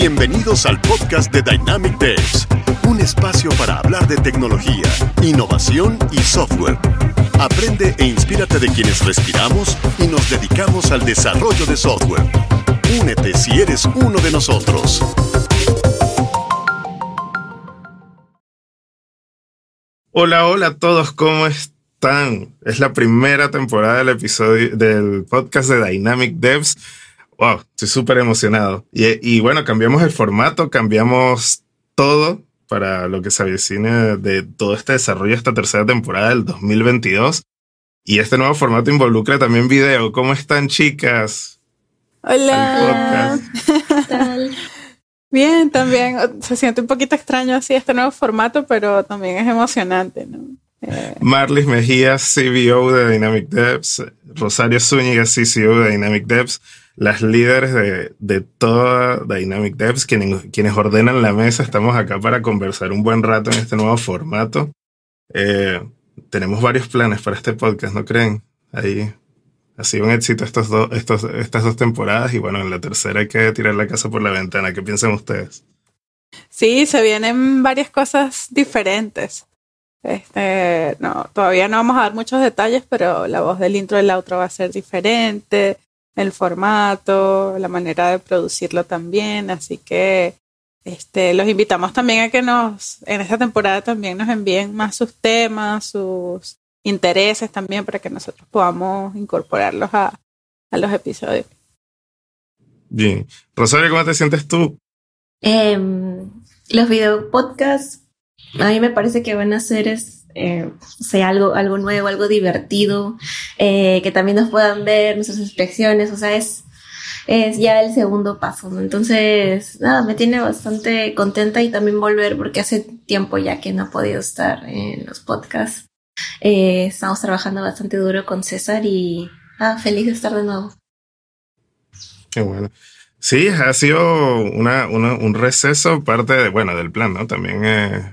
Bienvenidos al podcast de Dynamic Devs, un espacio para hablar de tecnología, innovación y software. Aprende e inspírate de quienes respiramos y nos dedicamos al desarrollo de software. Únete si eres uno de nosotros. Hola, hola a todos, ¿cómo están? Es la primera temporada del episodio del podcast de Dynamic Devs. Wow, estoy súper emocionado. Y, bueno, cambiamos el formato, cambiamos todo para lo que se avecina de todo este desarrollo, esta tercera temporada del 2022. Y este nuevo formato involucra también video. ¿Cómo están, chicas? Hola. ¿Qué tal? Bien, también se siente un poquito extraño así este nuevo formato, pero también es emocionante, ¿no? Eh, Marlis Mejía, CBO de Dynamic Devs, Rosario Zúñiga, CCO de Dynamic Devs, las líderes de, de toda Dynamic Devs, quienes, quienes ordenan la mesa, estamos acá para conversar un buen rato en este nuevo formato. Eh, tenemos varios planes para este podcast, ¿no creen? Ahí ha sido un éxito estas dos temporadas y bueno, en la tercera hay que tirar la casa por la ventana. ¿Qué piensan ustedes? Sí, se vienen varias cosas diferentes. Este, no, todavía no vamos a dar muchos detalles, pero la voz del intro y el outro va a ser diferente, el formato, la manera de producirlo también, así que este, los invitamos también a que nos, en esta temporada también nos envíen más sus temas, sus intereses también para que nosotros podamos incorporarlos a, a los episodios. Bien. Rosario, ¿cómo te sientes tú? Eh, los video podcasts a mí me parece que van a ser es, eh, sea algo, algo nuevo, algo divertido, eh, que también nos puedan ver nuestras expresiones, o sea, es, es ya el segundo paso. Entonces, nada, me tiene bastante contenta y también volver porque hace tiempo ya que no he podido estar en los podcasts. Eh, estamos trabajando bastante duro con César y ah, feliz de estar de nuevo. Qué bueno. Sí, ha sido una, un receso parte de, bueno, del plan, ¿no? También es,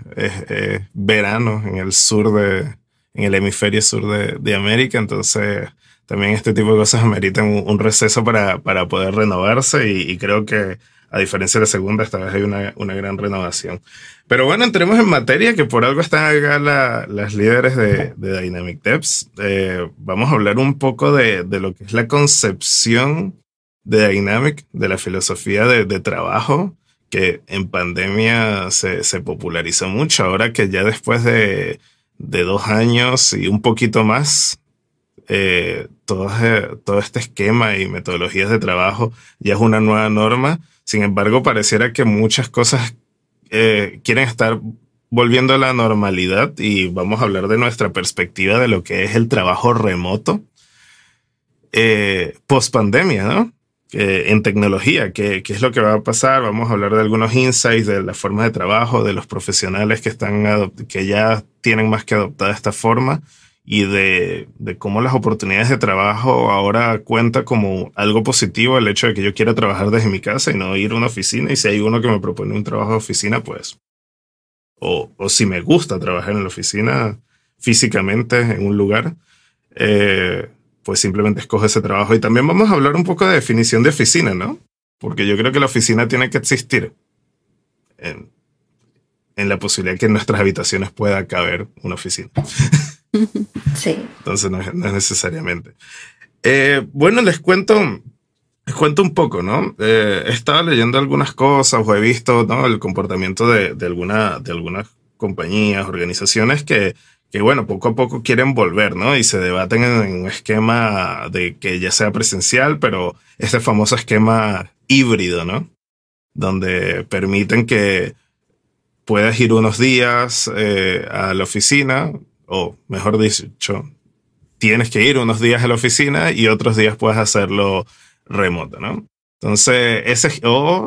verano en el sur de, en el hemisferio sur de, de, América, entonces también este tipo de cosas ameritan un, receso para, para poder renovarse y, y, creo que a diferencia de la segunda, esta vez hay una, una gran renovación. Pero bueno, entremos en materia, que por algo están acá las líderes de, de Dynamic Devs. Eh, vamos a hablar un poco de, de, lo que es la concepción de Dynamic, de la filosofía de, trabajo, que en pandemia se, se, popularizó mucho. Ahora que ya después de, de dos años y un poquito más, eh, todo, todo este esquema y metodologías de trabajo ya es una nueva norma. Sin embargo, pareciera que muchas cosas eh, quieren estar volviendo a la normalidad y vamos a hablar de nuestra perspectiva de lo que es el trabajo remoto eh, post pandemia, ¿no? En tecnología, ¿qué, ¿qué, es lo que va a pasar? Vamos a hablar de algunos insights de las formas de trabajo, de los profesionales que están que ya tienen más que adoptar esta forma y de, de cómo las oportunidades de trabajo ahora cuenta como algo positivo el hecho de que yo quiera trabajar desde mi casa y no ir a una oficina. Y si hay uno que me propone un trabajo de oficina, pues, o, o si me gusta trabajar en la oficina físicamente en un lugar, eh, pues simplemente escoge ese trabajo. Y también vamos a hablar un poco de definición de oficina, ¿no? Porque yo creo que la oficina tiene que existir en, en la posibilidad que en nuestras habitaciones pueda caber una oficina. Sí. Entonces no es, no es necesariamente. Eh, bueno, les cuento, les cuento un poco, ¿no? Eh, he estado leyendo algunas cosas o he visto, ¿no? El comportamiento de, de, alguna, de algunas compañías, organizaciones que que bueno, poco a poco quieren volver, ¿no? Y se debaten en un esquema de que ya sea presencial, pero este famoso esquema híbrido, ¿no? Donde permiten que puedas ir unos días eh, a la oficina, o mejor dicho, tienes que ir unos días a la oficina y otros días puedes hacerlo remoto, ¿no? Entonces, ese,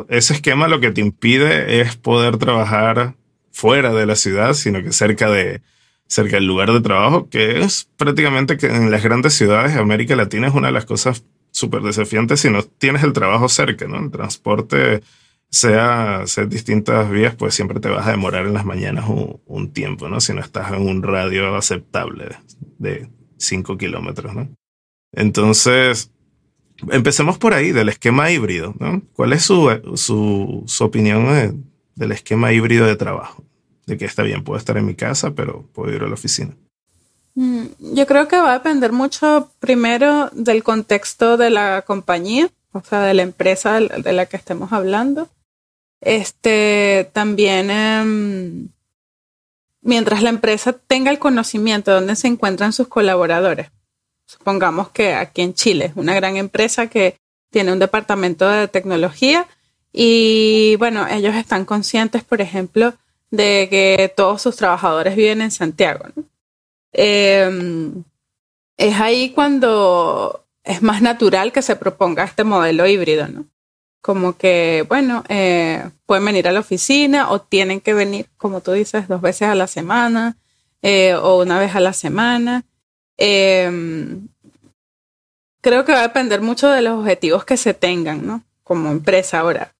ese esquema lo que te impide es poder trabajar fuera de la ciudad, sino que cerca de, cerca del lugar de trabajo, que es prácticamente que en las grandes ciudades de América Latina es una de las cosas súper desafiantes si no tienes el trabajo cerca, ¿no? El transporte, sea, sea distintas vías, pues siempre te vas a demorar en las mañanas un, tiempo, ¿no? Si no estás en un radio aceptable de 5 kilómetros, ¿no? Entonces, empecemos por ahí, del esquema híbrido. ¿no? ¿Cuál es su, su, su opinión del esquema híbrido de trabajo? De que está bien, puedo estar en mi casa, pero puedo ir a la oficina. Mm, yo creo que va a depender mucho primero del contexto de la compañía, o sea, de la empresa de la que estemos hablando. Este, también, em, mientras la empresa tenga el conocimiento de dónde se encuentran sus colaboradores. Supongamos que aquí en Chile es una gran empresa que tiene un departamento de tecnología y bueno, ellos están conscientes, por ejemplo, de que todos sus trabajadores viven en Santiago. Em, es ahí cuando es más natural que se proponga este modelo híbrido, ¿no? Como que, bueno, eh, pueden venir a la oficina o tienen que venir, como tú dices, dos veces a la semana eh, o una vez a la semana. Em, creo que va a depender mucho de los objetivos que se tengan, ¿no? Como empresa ahora.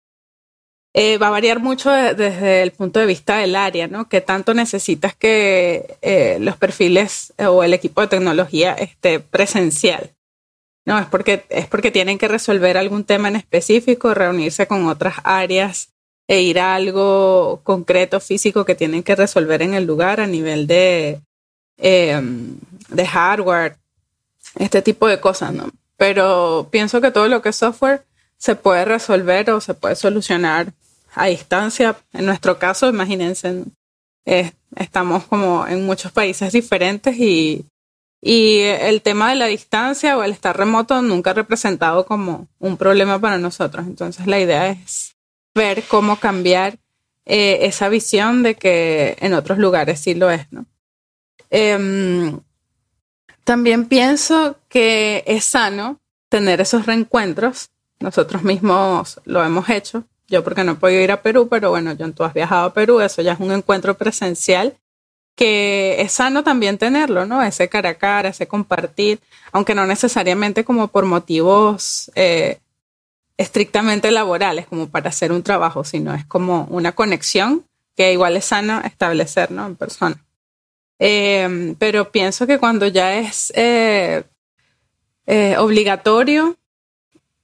Eh, va a variar mucho desde el punto de vista del área, ¿no? Que tanto necesitas que eh, los perfiles o el equipo de tecnología esté presencial. No, es porque, es porque tienen que resolver algún tema en específico, reunirse con otras áreas e ir a algo concreto, físico que tienen que resolver en el lugar a nivel de, em, de hardware, este tipo de cosas, ¿no? Pero pienso que todo lo que es software se puede resolver o se puede solucionar a distancia. En nuestro caso, imagínense, estamos como en muchos países diferentes y, y el tema de la distancia o el estar remoto nunca ha representado como un problema para nosotros. Entonces la idea es ver cómo cambiar eh, esa visión de que en otros lugares sí lo es, ¿no? Em, también pienso que es sano tener esos reencuentros. Nosotros mismos lo hemos hecho yo porque no he podido ir a Perú, pero bueno, yo tú has viajado a Perú, eso ya es un encuentro presencial que es sano también tenerlo, ¿no? Ese cara a cara, ese compartir, aunque no necesariamente como por motivos eh, estrictamente laborales, como para hacer un trabajo, sino es como una conexión que igual es sano establecer, ¿no? En persona. Em, pero pienso que cuando ya es eh, eh, obligatorio,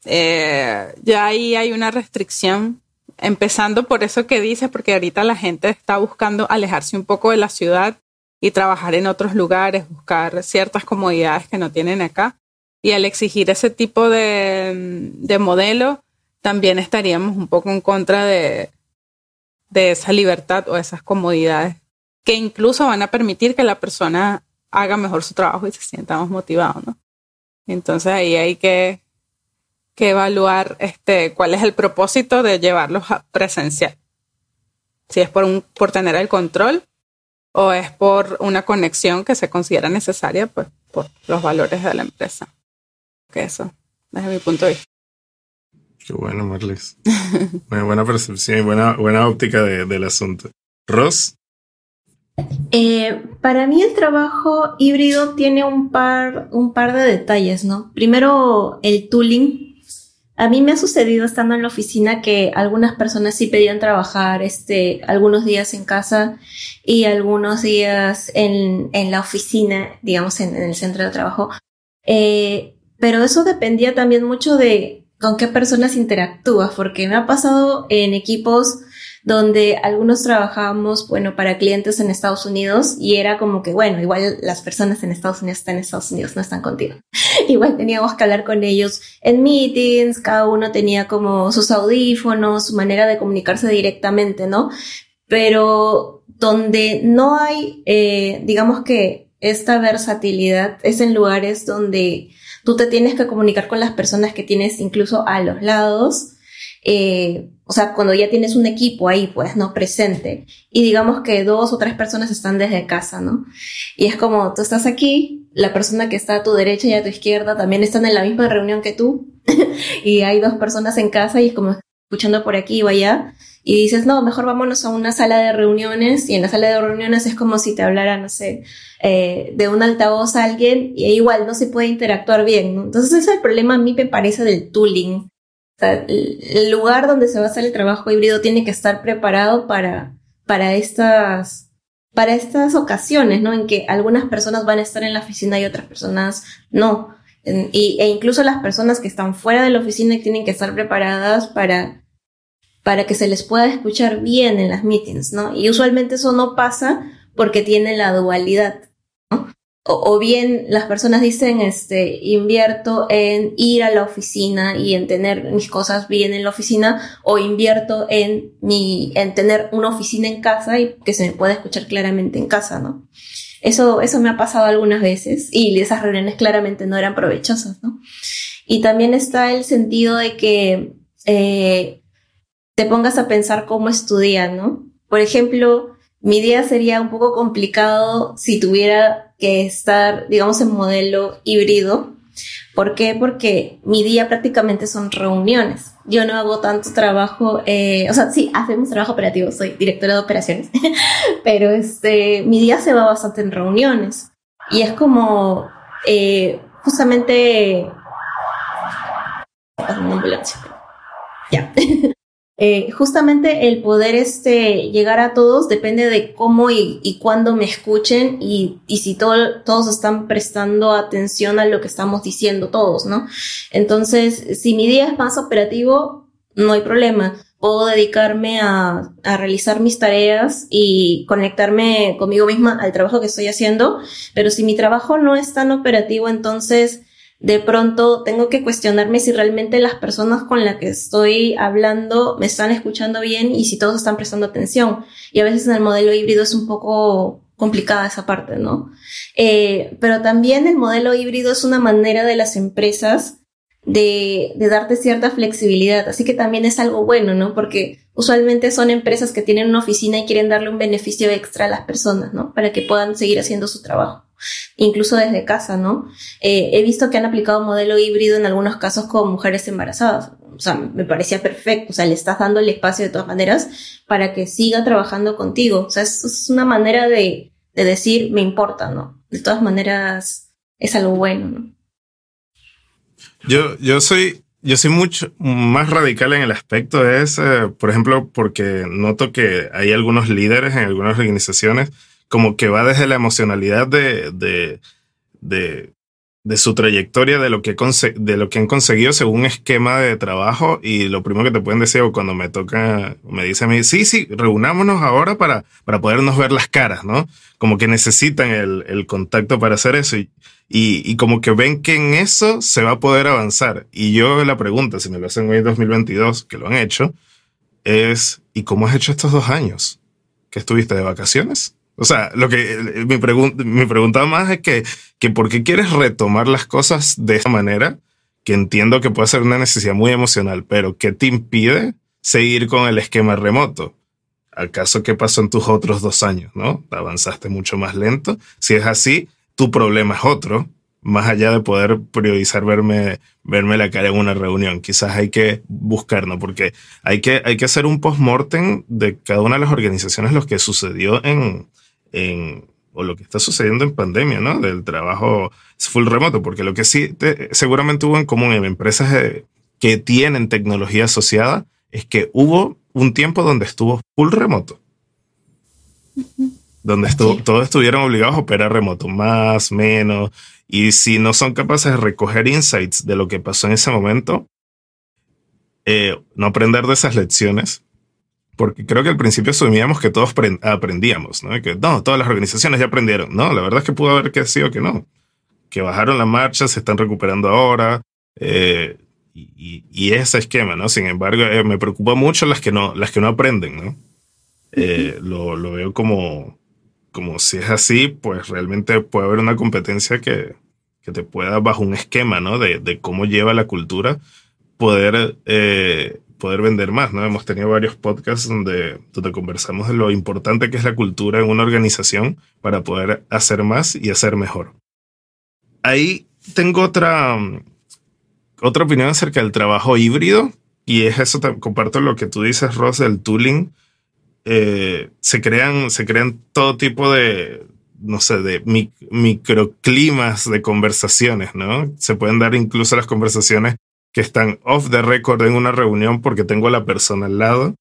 eh, ya ahí hay una restricción, empezando por eso que dices, porque ahorita la gente está buscando alejarse un poco de la ciudad y trabajar en otros lugares, buscar ciertas comodidades que no tienen acá. Y al exigir ese tipo de, de modelo, también estaríamos un poco en contra de, de esa libertad o esas comodidades que incluso van a permitir que la persona haga mejor su trabajo y se sienta más motivado, ¿no? Entonces ahí hay que que evaluar este, cuál es el propósito de llevarlos a presencial. Si es por, un, por tener el control o es por una conexión que se considera necesaria pues, por los valores de la empresa. Que eso, desde mi punto de vista. Qué bueno, Marlis. buena, buena percepción y buena, buena óptica del asunto. Ross. Eh, para mí el trabajo híbrido tiene un par, un par de detalles, ¿no? Primero, el tooling a mí me ha sucedido estando en la oficina que algunas personas sí pedían trabajar este, algunos días en casa y algunos días en, en la oficina, digamos, en, el centro de trabajo. Eh, pero eso dependía también mucho de con qué personas interactúas, porque me ha pasado en equipos donde algunos trabajábamos, bueno, para clientes en Estados Unidos y era como que, bueno, igual las personas en Estados Unidos están en Estados Unidos, no están contigo. igual teníamos que hablar con ellos en meetings, cada uno tenía como sus audífonos, su manera de comunicarse directamente, ¿no? Pero donde no hay, eh, digamos que esta versatilidad es en lugares donde tú te tienes que comunicar con las personas que tienes incluso a los lados eh, o sea, cuando ya tienes un equipo ahí, pues, ¿no? Presente. Y digamos que dos o tres personas están desde casa, ¿no? Y es como, tú estás aquí, la persona que está a tu derecha y a tu izquierda también están en la misma reunión que tú. y hay dos personas en casa y es como escuchando por aquí o allá. Y dices, no, mejor vámonos a una sala de reuniones. Y en la sala de reuniones es como si te hablara, no sé, eh, de un altavoz a alguien y igual no se puede interactuar bien. ¿no? Entonces ese es el problema a mí me parece del tooling el lugar donde se va a hacer el trabajo híbrido tiene que estar preparado para, para estas, para estas ocasiones, ¿no? En que algunas personas van a estar en la oficina y otras personas no. y, e incluso las personas que están fuera de la oficina tienen que estar preparadas para, para que se les pueda escuchar bien en las meetings, ¿no? Y usualmente eso no pasa porque tiene la dualidad, O, bien las personas dicen, este, invierto en ir a la oficina y en tener mis cosas bien en la oficina, o invierto en mi, en tener una oficina en casa y que se me pueda escuchar claramente en casa, ¿no? Eso, eso me ha pasado algunas veces y esas reuniones claramente no eran provechosas, ¿no? Y también está el sentido de que eh, te pongas a pensar cómo estudiar, ¿no? Por ejemplo, mi día sería un poco complicado si tuviera que estar, digamos, en modelo híbrido. ¿Por qué? Porque mi día prácticamente son reuniones. Yo no hago tanto trabajo, eh, o sea, sí, hacemos trabajo operativo, soy directora de operaciones, pero este, mi día se va bastante en reuniones. Y es como, eh, justamente... Ya. Eh, justamente el poder este, llegar a todos depende de cómo y, y cuándo me escuchen y, y si todo, todos están prestando atención a lo que estamos diciendo todos, ¿no? Entonces, si mi día es más operativo, no hay problema. Puedo dedicarme a, a realizar mis tareas y conectarme conmigo misma al trabajo que estoy haciendo, pero si mi trabajo no es tan operativo, entonces de pronto tengo que cuestionarme si realmente las personas con las que estoy hablando me están escuchando bien y si todos están prestando atención. Y a veces en el modelo híbrido es un poco complicada esa parte, ¿no? Eh, pero también el modelo híbrido es una manera de las empresas de, de darte cierta flexibilidad. Así que también es algo bueno, ¿no? Porque usualmente son empresas que tienen una oficina y quieren darle un beneficio extra a las personas, ¿no? Para que puedan seguir haciendo su trabajo incluso desde casa, ¿no? Eh, he visto que han aplicado modelo híbrido en algunos casos con mujeres embarazadas. O sea, me parecía perfecto. O sea, le estás dando el espacio de todas maneras para que siga trabajando contigo. O sea, es, una manera de, de, decir, me importa, ¿no? De todas maneras, es algo bueno, ¿no? Yo, yo soy, yo soy mucho más radical en el aspecto de ese, por ejemplo, porque noto que hay algunos líderes en algunas organizaciones como que va desde la emocionalidad de, de, de, de su trayectoria, de lo, que de lo que han conseguido según un esquema de trabajo y lo primero que te pueden decir cuando me toca, me dice a mí, sí, sí, reunámonos ahora para, para podernos ver las caras, ¿no? Como que necesitan el, el contacto para hacer eso y, y, y, como que ven que en eso se va a poder avanzar. Y yo la pregunta, si me lo hacen hoy en 2022, que lo han hecho, es, ¿y cómo has hecho estos dos años? ¿Que estuviste de vacaciones? O sea, lo que eh, mi, pregunta mi pregunta más es que, que ¿por qué quieres retomar las cosas de esta manera? Que entiendo que puede ser una necesidad muy emocional, pero ¿qué te impide seguir con el esquema remoto? ¿Acaso qué pasó en tus otros dos años? ¿No? Avanzaste mucho más lento. Si es así, tu problema es otro, más allá de poder priorizar verme, verme la cara en una reunión. Quizás hay que buscarnos, porque hay que, hay que hacer un post-mortem de cada una de las organizaciones, lo que sucedió en, en, o lo que está sucediendo en pandemia, ¿no? Del trabajo full remoto, porque lo que sí seguramente hubo en común en empresas eh, que tienen tecnología asociada es que hubo un tiempo donde estuvo full remoto. Donde estuvo, todos estuvieron obligados a operar remoto, más, menos. Y si no son capaces de recoger insights de lo que pasó en ese momento, eh, no aprender de esas lecciones, porque creo que al principio asumíamos que todos aprendíamos, ¿no? Que no, todas las organizaciones ya aprendieron. No, la verdad es que pudo haber que sido que no. Que bajaron la marcha, se están recuperando ahora. Eh, y, y, ese esquema, ¿no? Sin embargo, eh, me preocupa mucho las que no, las que no aprenden, ¿no? Eh, lo, lo, veo como, como si es así, pues realmente puede haber una competencia que, que te pueda, bajo un esquema, ¿no? De, de cómo lleva la cultura, poder poder vender más, ¿no? Hemos tenido varios podcasts donde, donde conversamos de lo importante que es la cultura en una organización para poder hacer más y hacer mejor. Ahí tengo otra, otra opinión acerca del trabajo híbrido y es eso, comparto lo que tú dices, Ross, del tooling. Eh, se, crean, se crean todo tipo de, no sé, de microclimas de conversaciones, ¿no? Se pueden dar incluso las conversaciones que están off the record en una reunión porque tengo a la persona al lado,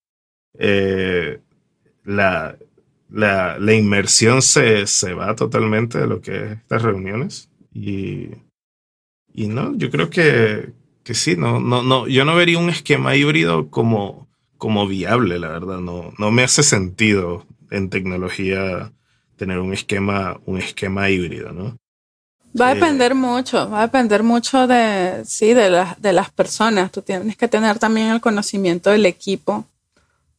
eh, la, la, la, inmersión se, se, va totalmente de lo que es estas reuniones y, y no, yo creo que, que sí, no, no, no, yo no vería un esquema híbrido como, como viable, la verdad. No, no me hace sentido en tecnología tener un esquema, un esquema híbrido, ¿no? Va a depender mucho, va a depender mucho de, sí, de, las de las personas. Tú tienes que tener también el conocimiento del equipo,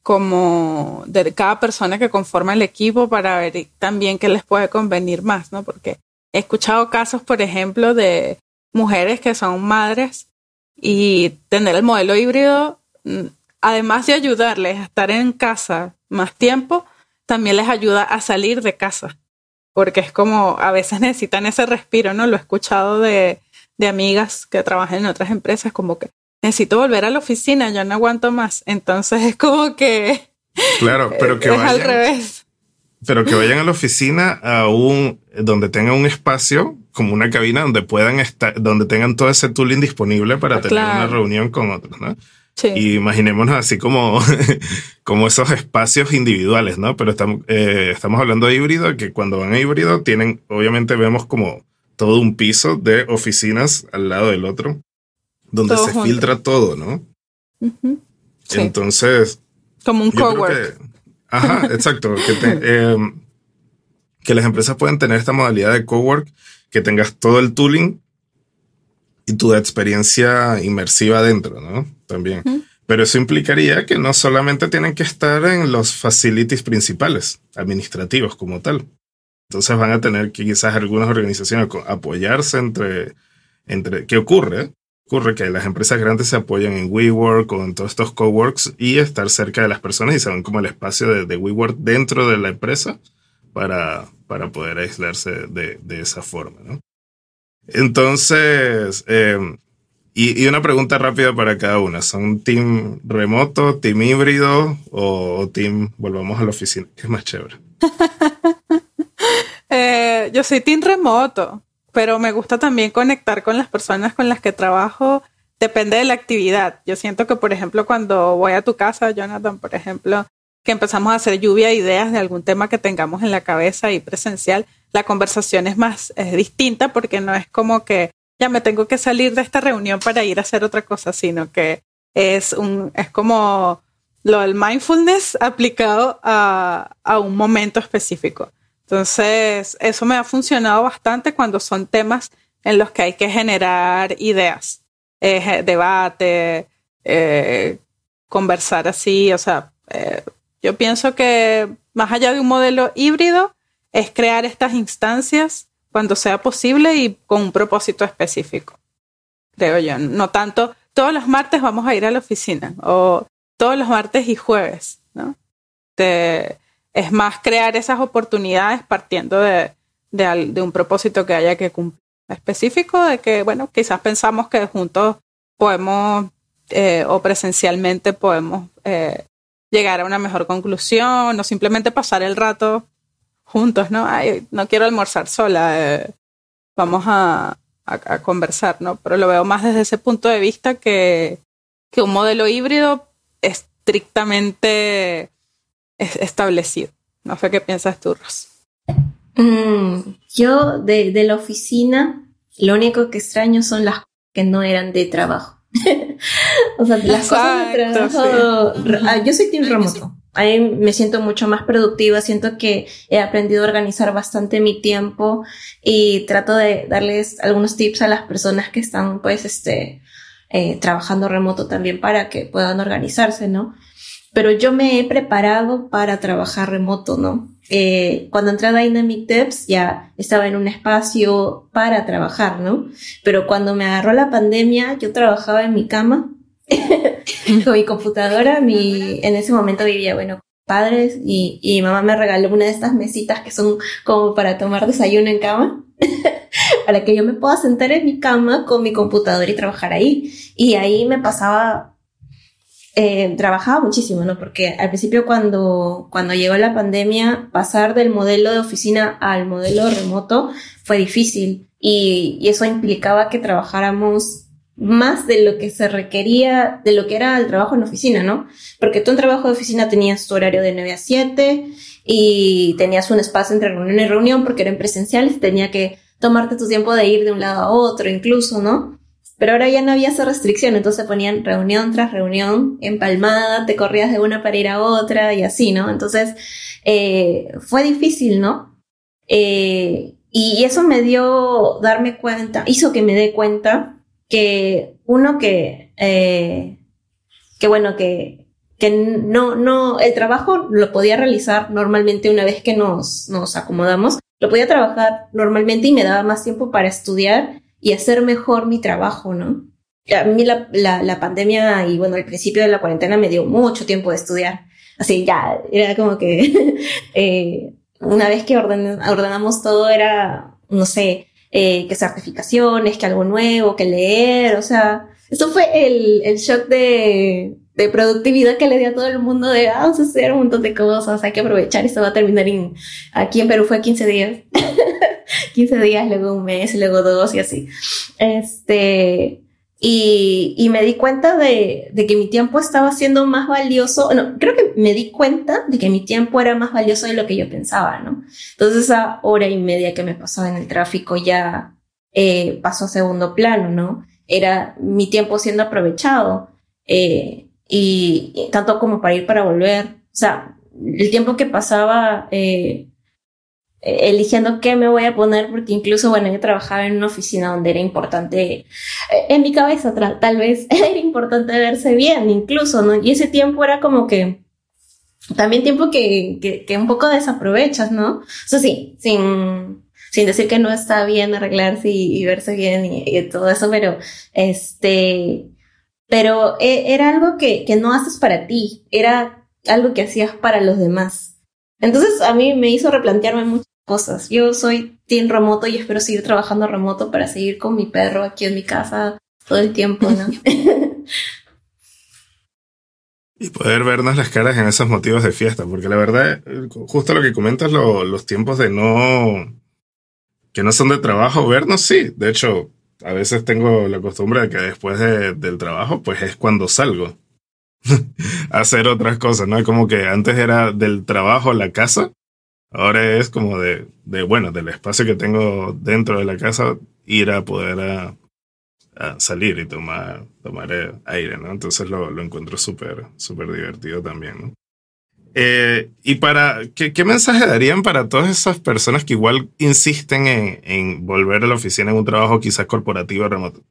como de cada persona que conforma el equipo para ver también qué les puede convenir más, ¿no? Porque he escuchado casos, por ejemplo, de mujeres que son madres y tener el modelo híbrido, mm, además de ayudarles a estar en casa más tiempo, también les ayuda a salir de casa porque es como a veces necesitan ese respiro, ¿no? Lo he escuchado de, de amigas que trabajan en otras empresas, como que necesito volver a la oficina, yo no aguanto más. Entonces es como que... Claro, pero que es vayan, al revés. Pero que vayan a la oficina a un, donde tengan un espacio, como una cabina donde puedan estar, donde tengan todo ese tooling disponible para tener Claro. una reunión con otros, ¿no? Sí. Y imaginémonos así como, como esos espacios individuales, ¿no? Pero estamos, eh, estamos hablando de híbrido, que cuando van a híbrido tienen, obviamente vemos como todo un piso de oficinas al lado del otro, donde Todo se junto. filtra todo, ¿no? Sí, Entonces, como un cowork. que, ajá, exacto, que, te- eh, que las empresas pueden tener esta modalidad de cowork, que tengas todo el tooling y tu experiencia inmersiva dentro, ¿no? También. Pero eso implicaría que no solamente tienen que estar en los facilities principales, administrativos como tal. Entonces van a tener que quizás algunas organizaciones apoyarse entre, entre, ¿qué ocurre? Ocurre que las empresas grandes se apoyan en WeWork o en todos estos coworks y estar cerca de las personas y se ven como el espacio de, de WeWork dentro de la empresa para, para poder aislarse de, de esa forma, ¿no? Entonces, eh, y, una pregunta rápida para cada una. ¿Son team remoto, team híbrido o team volvamos a la oficina? ¿Qué es más chévere? Eh, yo soy team remoto, pero me gusta también conectar con las personas con las que trabajo. Depende de la actividad. Yo siento que, por ejemplo, cuando voy a tu casa, Jonathan, por ejemplo, que empezamos a hacer lluvia de ideas de algún tema que tengamos en la cabeza y presencial, la conversación es más es distinta porque no es como que ya me tengo que salir de esta reunión para ir a hacer otra cosa, sino que es un es como lo del mindfulness aplicado a, a un momento específico. Entonces, eso me ha funcionado bastante cuando son temas en los que hay que generar ideas, eh, debate, eh, conversar así. O sea, eh, yo pienso que más allá de un modelo híbrido, es crear estas instancias cuando sea posible y con un propósito específico. Creo yo. No tanto, todos los martes vamos a ir a la oficina o todos los martes y jueves, ¿no? Es más crear esas oportunidades partiendo de un propósito que haya que cumplir específico, de que, bueno, quizás pensamos que juntos podemos eh, o presencialmente podemos eh, llegar a una mejor conclusión o simplemente pasar el rato juntos, ¿no? Ay, no quiero almorzar sola, eh, vamos a, a- conversar, ¿no? Pero lo veo más desde ese punto de vista que, que un modelo híbrido estrictamente es- establecido. No sé qué piensas tú, Ros. Mm, yo de, de la oficina, lo único que extraño son las que no eran de trabajo. o sea, las cosas de Exacto, trabajo. sí. ah, yo soy team remoto. Ahí me siento mucho más productiva, siento que he aprendido a organizar bastante mi tiempo y trato de darles algunos tips a las personas que están pues este eh, trabajando remoto también para que puedan organizarse, ¿no? Pero yo me he preparado para trabajar remoto, ¿no? Eh, cuando entré a Dynamic Devs ya estaba en un espacio para trabajar, ¿no? Pero cuando me agarró la pandemia, yo trabajaba en mi cama con mi computadora. Mi, en ese momento vivía, bueno, padres y, y mamá me regaló una de estas mesitas que son como para tomar desayuno en cama. para que yo me pueda sentar en mi cama con mi computadora y trabajar ahí. Y ahí me pasaba eh, trabajaba muchísimo, ¿no? Porque al principio cuando, cuando llegó la pandemia, pasar del modelo de oficina al modelo remoto fue difícil y, y eso implicaba que trabajáramos más de lo que se requería, de lo que era el trabajo en oficina, ¿no? Porque tú en trabajo de oficina tenías tu horario de 9 a 7 y tenías un espacio entre reunión y reunión porque eran presenciales, tenía que tomarte tu tiempo de ir de un lado a otro, incluso, ¿no? Pero ahora ya no había esa restricción, entonces ponían reunión tras reunión, empalmada, te corrías de una para ir a otra y así, ¿no? Entonces, eh, fue difícil, ¿no? Eh, y eso me dio darme cuenta, hizo que me dé cuenta que uno que, eh, que bueno, que, que no, no, el trabajo lo podía realizar normalmente una vez que nos, nos acomodamos, lo podía trabajar normalmente y me daba más tiempo para estudiar y hacer mejor mi trabajo, ¿no? A mí la, la, la pandemia y bueno, el principio de la cuarentena me dio mucho tiempo de estudiar. Así ya, era como que eh, una vez que ordenamos todo era, no sé, eh, que certificaciones, que algo nuevo, que leer, o sea, eso fue el, el shock de, de productividad que le dio a todo el mundo de, ah, vamos a hacer un montón de cosas, hay que aprovechar, esto va a terminar en, aquí en Perú fue 15 días, 15 días, luego un mes, luego dos y así. Este, y, y me di cuenta de, de, que mi tiempo estaba siendo más valioso, no, creo que me di cuenta de que mi tiempo era más valioso de lo que yo pensaba, ¿no? Entonces esa hora y media que me pasaba en el tráfico ya eh, pasó a segundo plano, ¿no? Era mi tiempo siendo aprovechado. Eh, y, tanto como para ir para volver. O sea, el tiempo que pasaba eh, eligiendo qué me voy a poner, porque incluso, bueno, yo trabajaba en una oficina donde era importante, eh, en mi cabeza tal vez era importante verse bien, incluso, ¿no? Y ese tiempo era como que también tiempo que, que, que un poco desaprovechas, ¿no? O sea, sí, sin, sin decir que no está bien arreglarse y, verse bien y, y, todo eso, pero este, pero e, era algo que, que no haces para ti, era algo que hacías para los demás. Entonces a mí me hizo replantearme muchas cosas. Yo soy team remoto y espero seguir trabajando remoto para seguir con mi perro aquí en mi casa todo el tiempo, ¿no? y poder vernos las caras en esos motivos de fiesta, porque la verdad, justo lo que comentas, lo, los tiempos de no, que no son de trabajo, vernos, sí. De hecho, a veces tengo la costumbre de que después del trabajo, pues es cuando salgo hacer otras cosas, ¿no? Como que antes era del trabajo a la casa, ahora es como de, de bueno, del espacio que tengo dentro de la casa, ir a poder a, salir y tomar, tomar aire, ¿no? Entonces lo, lo encuentro súper, súper divertido también, ¿no? Eh, y para, ¿qué, ¿qué, mensaje darían para todas esas personas que igual insisten en, en volver a la oficina en un trabajo quizás corporativo remoto?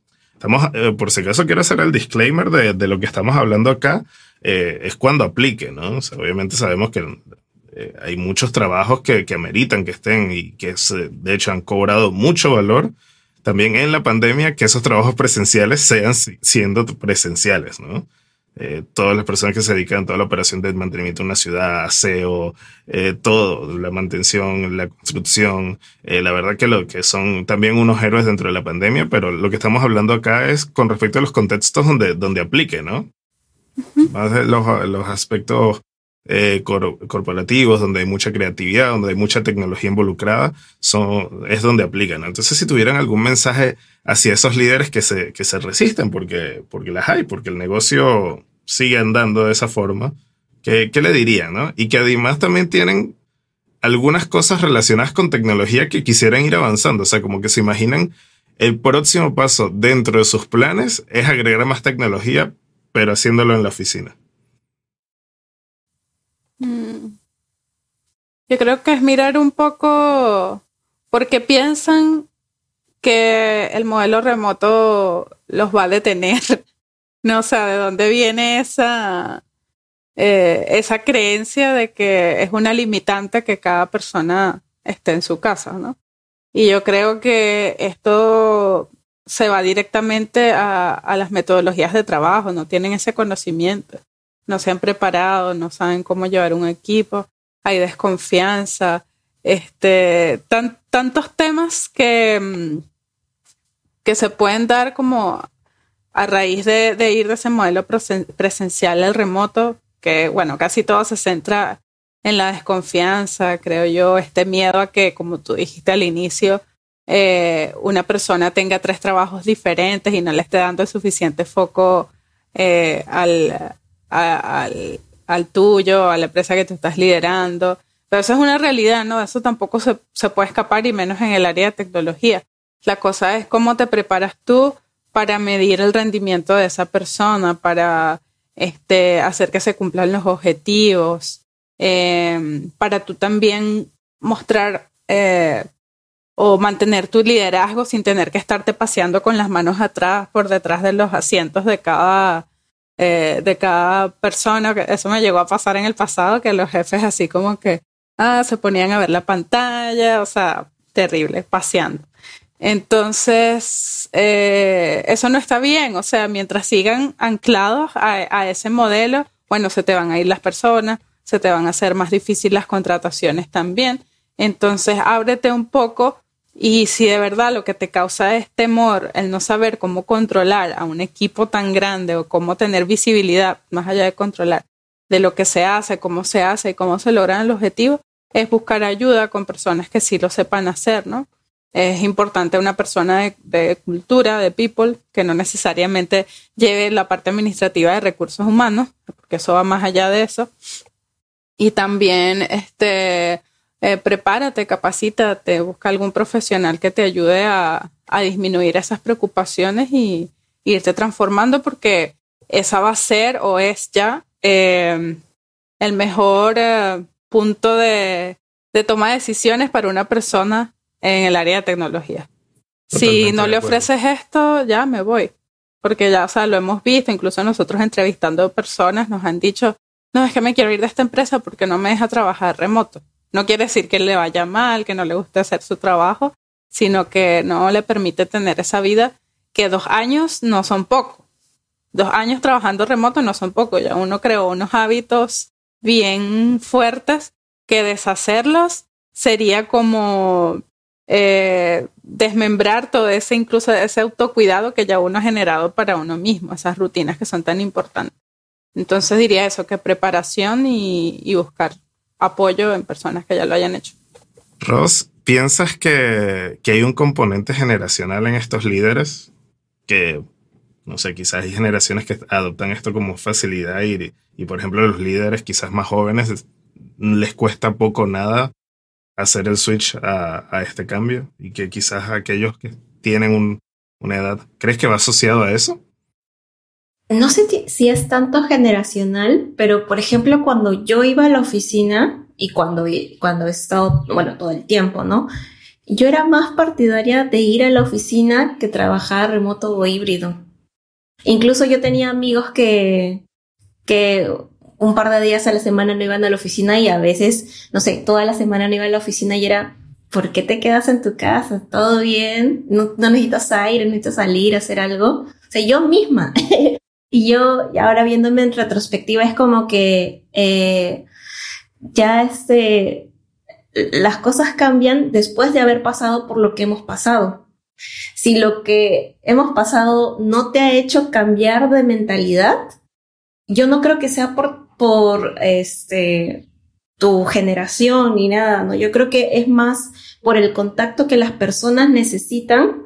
Eh, por si acaso quiero hacer el disclaimer de, lo que estamos hablando acá, eh, es cuando aplique, ¿no? O sea, obviamente sabemos que eh, hay muchos trabajos que, que ameritan que estén y que de hecho han cobrado mucho valor también en la pandemia, que esos trabajos presenciales sean siendo presenciales, ¿no? Eh, todas las personas que se dedican a toda la operación de mantenimiento de una ciudad, aseo, eh, todo, la mantención, la construcción, eh, la verdad que lo que son también unos héroes dentro de la pandemia, pero lo que estamos hablando acá es con respecto a los contextos donde, donde aplique, ¿no? Más de los, los aspectos eh, cor corporativos, donde hay mucha creatividad, donde hay mucha tecnología involucrada, son, es donde aplican. Entonces, si tuvieran algún mensaje hacia esos líderes que se, que se resisten, porque, porque las hay, porque el negocio sigue andando de esa forma, ¿qué, qué le dirían? ¿no? Y que además también tienen algunas cosas relacionadas con tecnología que quisieran ir avanzando, o sea, como que se imaginan el próximo paso dentro de sus planes es agregar más tecnología, pero haciéndolo en la oficina. Mm. Yo creo que es mirar un poco porque piensan que el modelo remoto los va a detener. No sé de dónde viene esa, eh, esa creencia de que es una limitante que cada persona esté en su casa, ¿no? Y yo creo que esto se va directamente a, a las metodologías de trabajo, no tienen ese conocimiento no se han preparado, no saben cómo llevar un equipo, hay desconfianza, este, tan, tantos temas que, mm, que se pueden dar como a raíz de, de ir de ese modelo presencial al remoto, que bueno, casi todo se centra en la desconfianza, creo yo, este miedo a que, como tú dijiste al inicio, eh, una persona tenga tres trabajos diferentes y no le esté dando el suficiente foco eh, al, al, al, tuyo, a la empresa que tú estás liderando. Pero eso es una realidad, ¿no? Eso tampoco se, se puede escapar y menos en el área de tecnología. La cosa es cómo te preparas tú para medir el rendimiento de esa persona, para este, hacer que se cumplan los objetivos, eh, para tú también mostrar eh, o mantener tu liderazgo sin tener que estarte paseando con las manos atrás por detrás de los asientos de cada eh, de cada persona. Eso me llegó a pasar en el pasado, que los jefes así como que ah, se ponían a ver la pantalla, o sea, terrible, paseando. Entonces, eh, eso no está bien, o sea, mientras sigan anclados a, a ese modelo, bueno, se te van a ir las personas, se te van a hacer más difíciles las contrataciones también. Entonces, ábrete un poco y si de verdad lo que te causa es temor, el no saber cómo controlar a un equipo tan grande o cómo tener visibilidad, más allá de controlar, de lo que se hace, cómo se hace y cómo se logran el objetivo, es buscar ayuda con personas que sí lo sepan hacer, ¿no? Es importante una persona de, de cultura, de people, que no necesariamente lleve la parte administrativa de recursos humanos, porque eso va más allá de eso, y también este, eh, prepárate, capacítate, busca algún profesional que te ayude a, a disminuir esas preocupaciones y, irte transformando porque esa va a ser o es ya eh, el mejor eh, punto de, de, toma de decisiones para una persona en el área de tecnología. Totalmente si no le ofreces esto, ya me voy. Porque ya, o sea, lo hemos visto, incluso nosotros entrevistando personas nos han dicho, no, es que me quiero ir de esta empresa porque no me deja trabajar remoto. No quiere decir que le vaya mal, que no le guste hacer su trabajo, sino que no le permite tener esa vida que dos años no son poco. Dos años trabajando remoto no son poco. Ya uno creó unos hábitos bien fuertes que deshacerlos sería como eh, desmembrar todo ese, incluso ese autocuidado que ya uno ha generado para uno mismo, esas rutinas que son tan importantes. Entonces diría eso, que preparación y, y buscar apoyo en personas que ya lo hayan hecho. Ross, ¿piensas que, que, hay un componente generacional en estos líderes? Que, no sé, quizás hay generaciones que adoptan esto como facilidad y, y por ejemplo, los líderes quizás más jóvenes les cuesta poco nada hacer el switch a, a, este cambio y que quizás aquellos que tienen un, una edad, ¿crees que va asociado a eso? No sé si es tanto generacional, pero por ejemplo, cuando yo iba a la oficina y cuando, cuando he estado, bueno, todo el tiempo, ¿no? Yo era más partidaria de ir a la oficina que trabajar remoto o híbrido. Incluso yo tenía amigos que, que un par de días a la semana no iban a la oficina y a veces, no sé, toda la semana no iban a la oficina y era, ¿por qué te quedas en tu casa? ¿Todo bien? ¿No, no necesitas aire? ¿Necesitas salir hacer algo? O sea, yo misma Y yo, ahora viéndome en retrospectiva, es como que eh, ya este, las cosas cambian después de haber pasado por lo que hemos pasado. Si lo que hemos pasado no te ha hecho cambiar de mentalidad, yo no creo que sea por, por este, tu generación ni nada, ¿no? Yo creo que es más por el contacto que las personas necesitan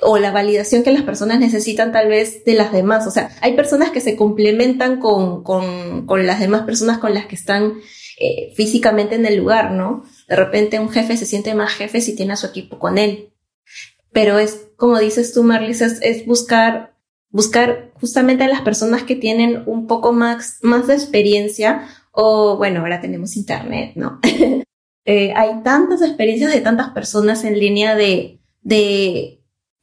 o la validación que las personas necesitan tal vez de las demás. O sea, hay personas que se complementan con, con, con las demás personas con las que están eh, físicamente en el lugar, ¿no? De repente un jefe se siente más jefe si tiene a su equipo con él. Pero es, como dices tú, Marlis, es, es buscar, buscar justamente a las personas que tienen un poco más, más de experiencia o, bueno, ahora tenemos internet, ¿no? eh, hay tantas experiencias de tantas personas en línea de, de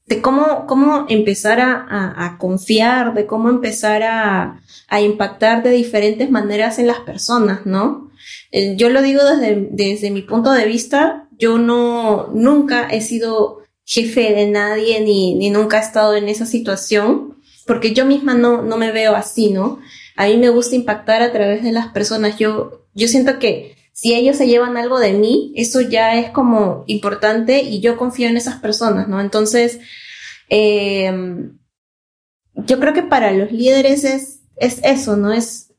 de cómo, cómo empezar a, a, a confiar, de cómo empezar a, a, impactar de diferentes maneras en las personas, ¿no? Eh, yo lo digo desde, desde mi punto de vista, yo no, nunca he sido jefe de nadie ni, ni nunca he estado en esa situación, porque yo misma no, no me veo así, ¿no? A mí me gusta impactar a través de las personas. Yo, yo siento que si ellos se llevan algo de mí, eso ya es como importante y yo confío en esas personas, ¿no? Entonces, eh, yo creo que para los líderes es, es eso, ¿no? Es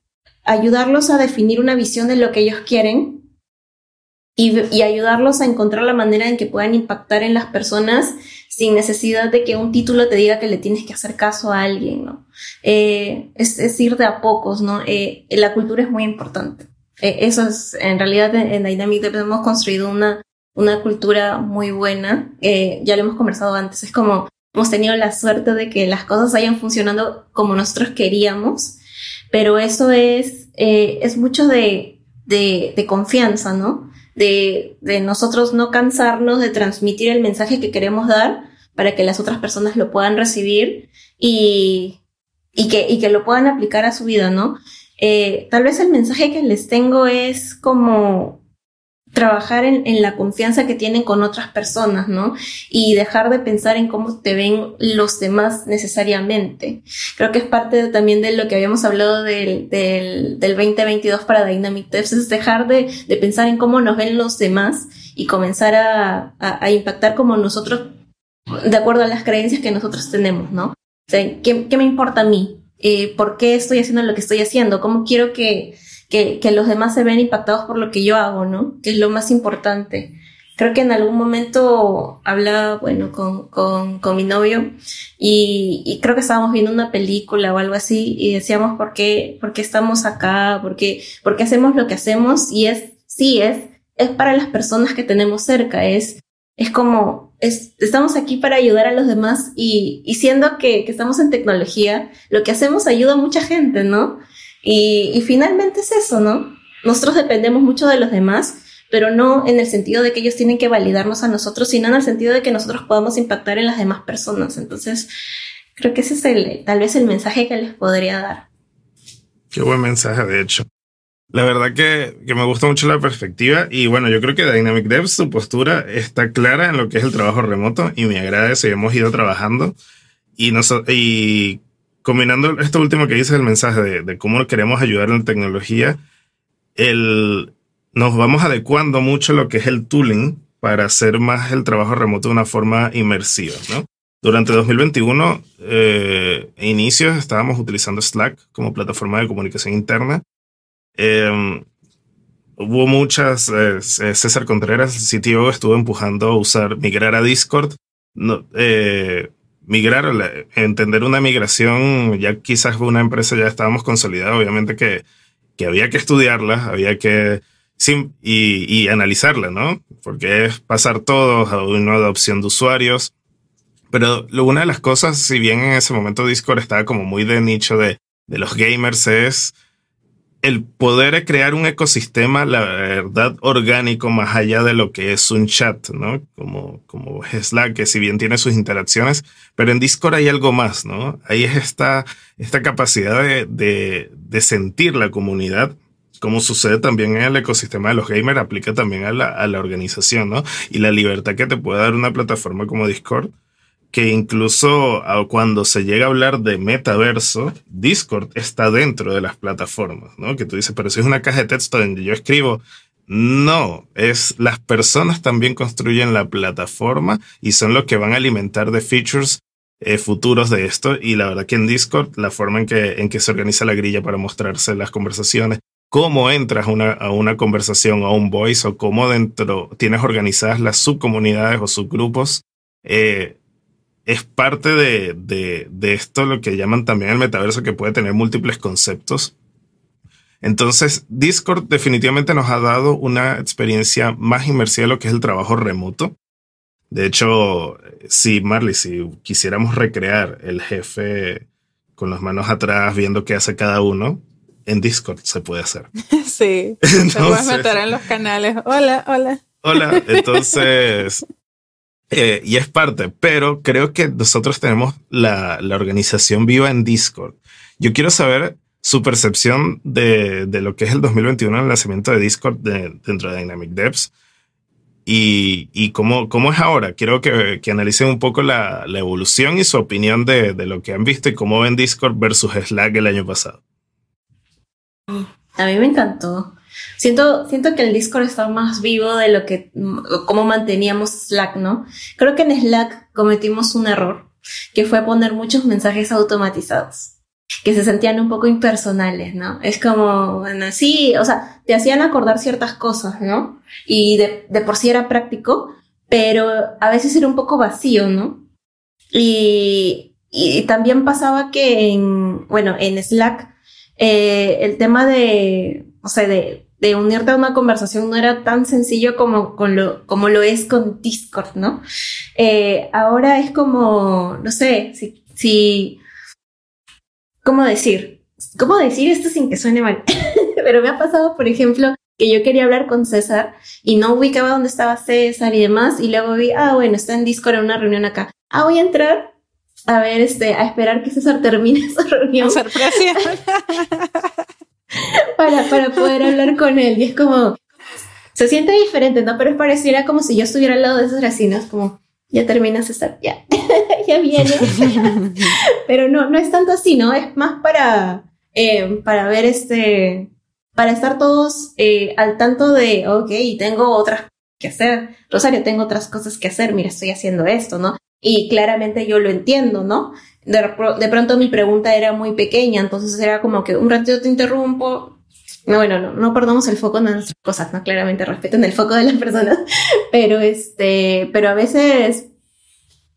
ayudarlos a definir una visión de lo que ellos quieren y, ayudarlos a encontrar la manera en que puedan impactar en las personas sin necesidad de que un título te diga que le tienes que hacer caso a alguien, ¿no? Eh, es, es, ir de a pocos, ¿no? Eh, la cultura es muy importante. Eh, eso es, en realidad en Dynamic Dev hemos construido una, una cultura muy buena. Eh, ya lo hemos conversado antes. Es como hemos tenido la suerte de que las cosas hayan funcionado como nosotros queríamos, pero eso es, eh, es mucho de, de, de confianza, ¿no? De, de nosotros no cansarnos de transmitir el mensaje que queremos dar para que las otras personas lo puedan recibir y, y, que, y que lo puedan aplicar a su vida, ¿no? Eh, tal vez el mensaje que les tengo es como trabajar en, la confianza que tienen con otras personas, ¿no? Y dejar de pensar en cómo te ven los demás necesariamente. Creo que es parte también de lo que habíamos hablado del, del, del 2022 para Dynamic es dejar de, de, pensar en cómo nos ven los demás y comenzar a, a, impactar como nosotros, de acuerdo a las creencias que nosotros tenemos, ¿no? O sea, ¿qué, qué me importa a mí? Eh, ¿Por qué estoy haciendo lo que estoy haciendo? ¿Cómo quiero que, que, los demás se ven impactados por lo que yo hago, ¿no? Que es lo más importante. Creo que en algún momento hablaba, bueno, con, con, con mi novio y, y, creo que estábamos viendo una película o algo así y decíamos, ¿por qué, por qué estamos acá? ¿Por qué, ¿Por qué hacemos lo que hacemos? Y es, sí, es, es para las personas que tenemos cerca, es, es como, es, estamos aquí para ayudar a los demás y, siendo que, que estamos en tecnología, lo que hacemos ayuda a mucha gente, ¿no? Y, y finalmente es eso, ¿no? Nosotros dependemos mucho de los demás, pero no en el sentido de que ellos tienen que validarnos a nosotros, sino en el sentido de que nosotros podamos impactar en las demás personas. Entonces, creo que ese es el, tal vez el mensaje que les podría dar. Qué buen mensaje, de hecho. La verdad que, que, me gusta mucho la perspectiva y bueno, yo creo que Dynamic Devs, su postura está clara en lo que es el trabajo remoto y me y hemos ido trabajando y, nos, y combinando esto último que dice el mensaje de, de, cómo queremos ayudar en tecnología, el, nos vamos adecuando mucho a lo que es el tooling para hacer más el trabajo remoto de una forma inmersiva, ¿no? Durante 2021, eh, inicios, estábamos utilizando Slack como plataforma de comunicación interna. Eh, hubo muchas, eh, César Contreras, el CTO, estuvo empujando a usar, migrar a Discord. No, eh, migrar, entender una migración, ya quizás una empresa ya estábamos consolidada, obviamente que, que había que estudiarla, había que y, y, analizarla, ¿no? Porque es pasar todo a una adopción de usuarios. Pero una de las cosas, si bien en ese momento Discord estaba como muy de nicho de, de los gamers, es el poder crear un ecosistema, la verdad, orgánico más allá de lo que es un chat, ¿no? Como, como Slack, que si bien tiene sus interacciones, pero en Discord hay algo más, ¿no? Ahí es esta, esta capacidad de, de, de sentir la comunidad, como sucede también en el ecosistema de los gamers, aplica también a la, a la organización, ¿no? Y la libertad que te puede dar una plataforma como Discord que incluso cuando se llega a hablar de metaverso, Discord está dentro de las plataformas, ¿no? Que tú dices, pero si es una caja de texto donde yo escribo, no, es las personas también construyen la plataforma y son los que van a alimentar de features eh, futuros de esto. Y la verdad que en Discord, la forma en que, en que se organiza la grilla para mostrarse las conversaciones, cómo entras una, a una conversación o a un voice o cómo dentro tienes organizadas las subcomunidades o subgrupos, eh, es parte de, de, de, esto lo que llaman también el metaverso, que puede tener múltiples conceptos. Entonces, Discord definitivamente nos ha dado una experiencia más inmersiva de lo que es el trabajo remoto. De hecho, si Marley, si quisiéramos recrear el jefe con las manos atrás viendo qué hace cada uno, en Discord se puede hacer. Sí. Entonces, te puedes meter en los canales. Hola, hola. Hola. Entonces, eh, y es parte, pero creo que nosotros tenemos la, la, organización viva en Discord. Yo quiero saber su percepción de, de lo que es el 2021, el nacimiento de Discord de, dentro de Dynamic Devs y, y cómo, cómo es ahora. Quiero que, que analicen un poco la, la, evolución y su opinión de, de lo que han visto y cómo ven Discord versus Slack el año pasado. A mí me encantó. Siento, siento que el Discord está más vivo de lo que, como manteníamos Slack, ¿no? Creo que en Slack cometimos un error, que fue poner muchos mensajes automatizados, que se sentían un poco impersonales, ¿no? Es como, bueno, sí, o sea, te hacían acordar ciertas cosas, ¿no? Y de, de por sí era práctico, pero a veces era un poco vacío, ¿no? Y, y también pasaba que en, bueno, en Slack, eh, el tema de, o sea, de de unirte a una conversación no era tan sencillo como, con lo, como lo es con Discord, ¿no? Eh, ahora es como, no sé, si, si, ¿cómo decir? ¿Cómo decir esto sin que suene mal? Pero me ha pasado, por ejemplo, que yo quería hablar con César y no ubicaba dónde estaba César y demás, y luego vi, ah, bueno, está en Discord en una reunión acá. Ah, voy a entrar a ver, este, a esperar que César termine esa reunión. para, para poder hablar con él. Y es como, se siente diferente, ¿no? Pero es pareciera como si yo estuviera al lado de esos racinos, como, ya termina César, ya, ya viene. Pero no, no es tanto así, ¿no? Es más para, eh, para ver este, para estar todos eh, al tanto de, ok, tengo otras que hacer. Rosario, tengo otras cosas que hacer, mira, estoy haciendo esto, ¿no? Y claramente yo lo entiendo, ¿no? De, de pronto mi pregunta era muy pequeña, entonces era como que un ratito te interrumpo, no, bueno, no, no perdamos el foco en nuestras cosas, ¿no? Claramente respeten el foco de las personas, pero este, pero a veces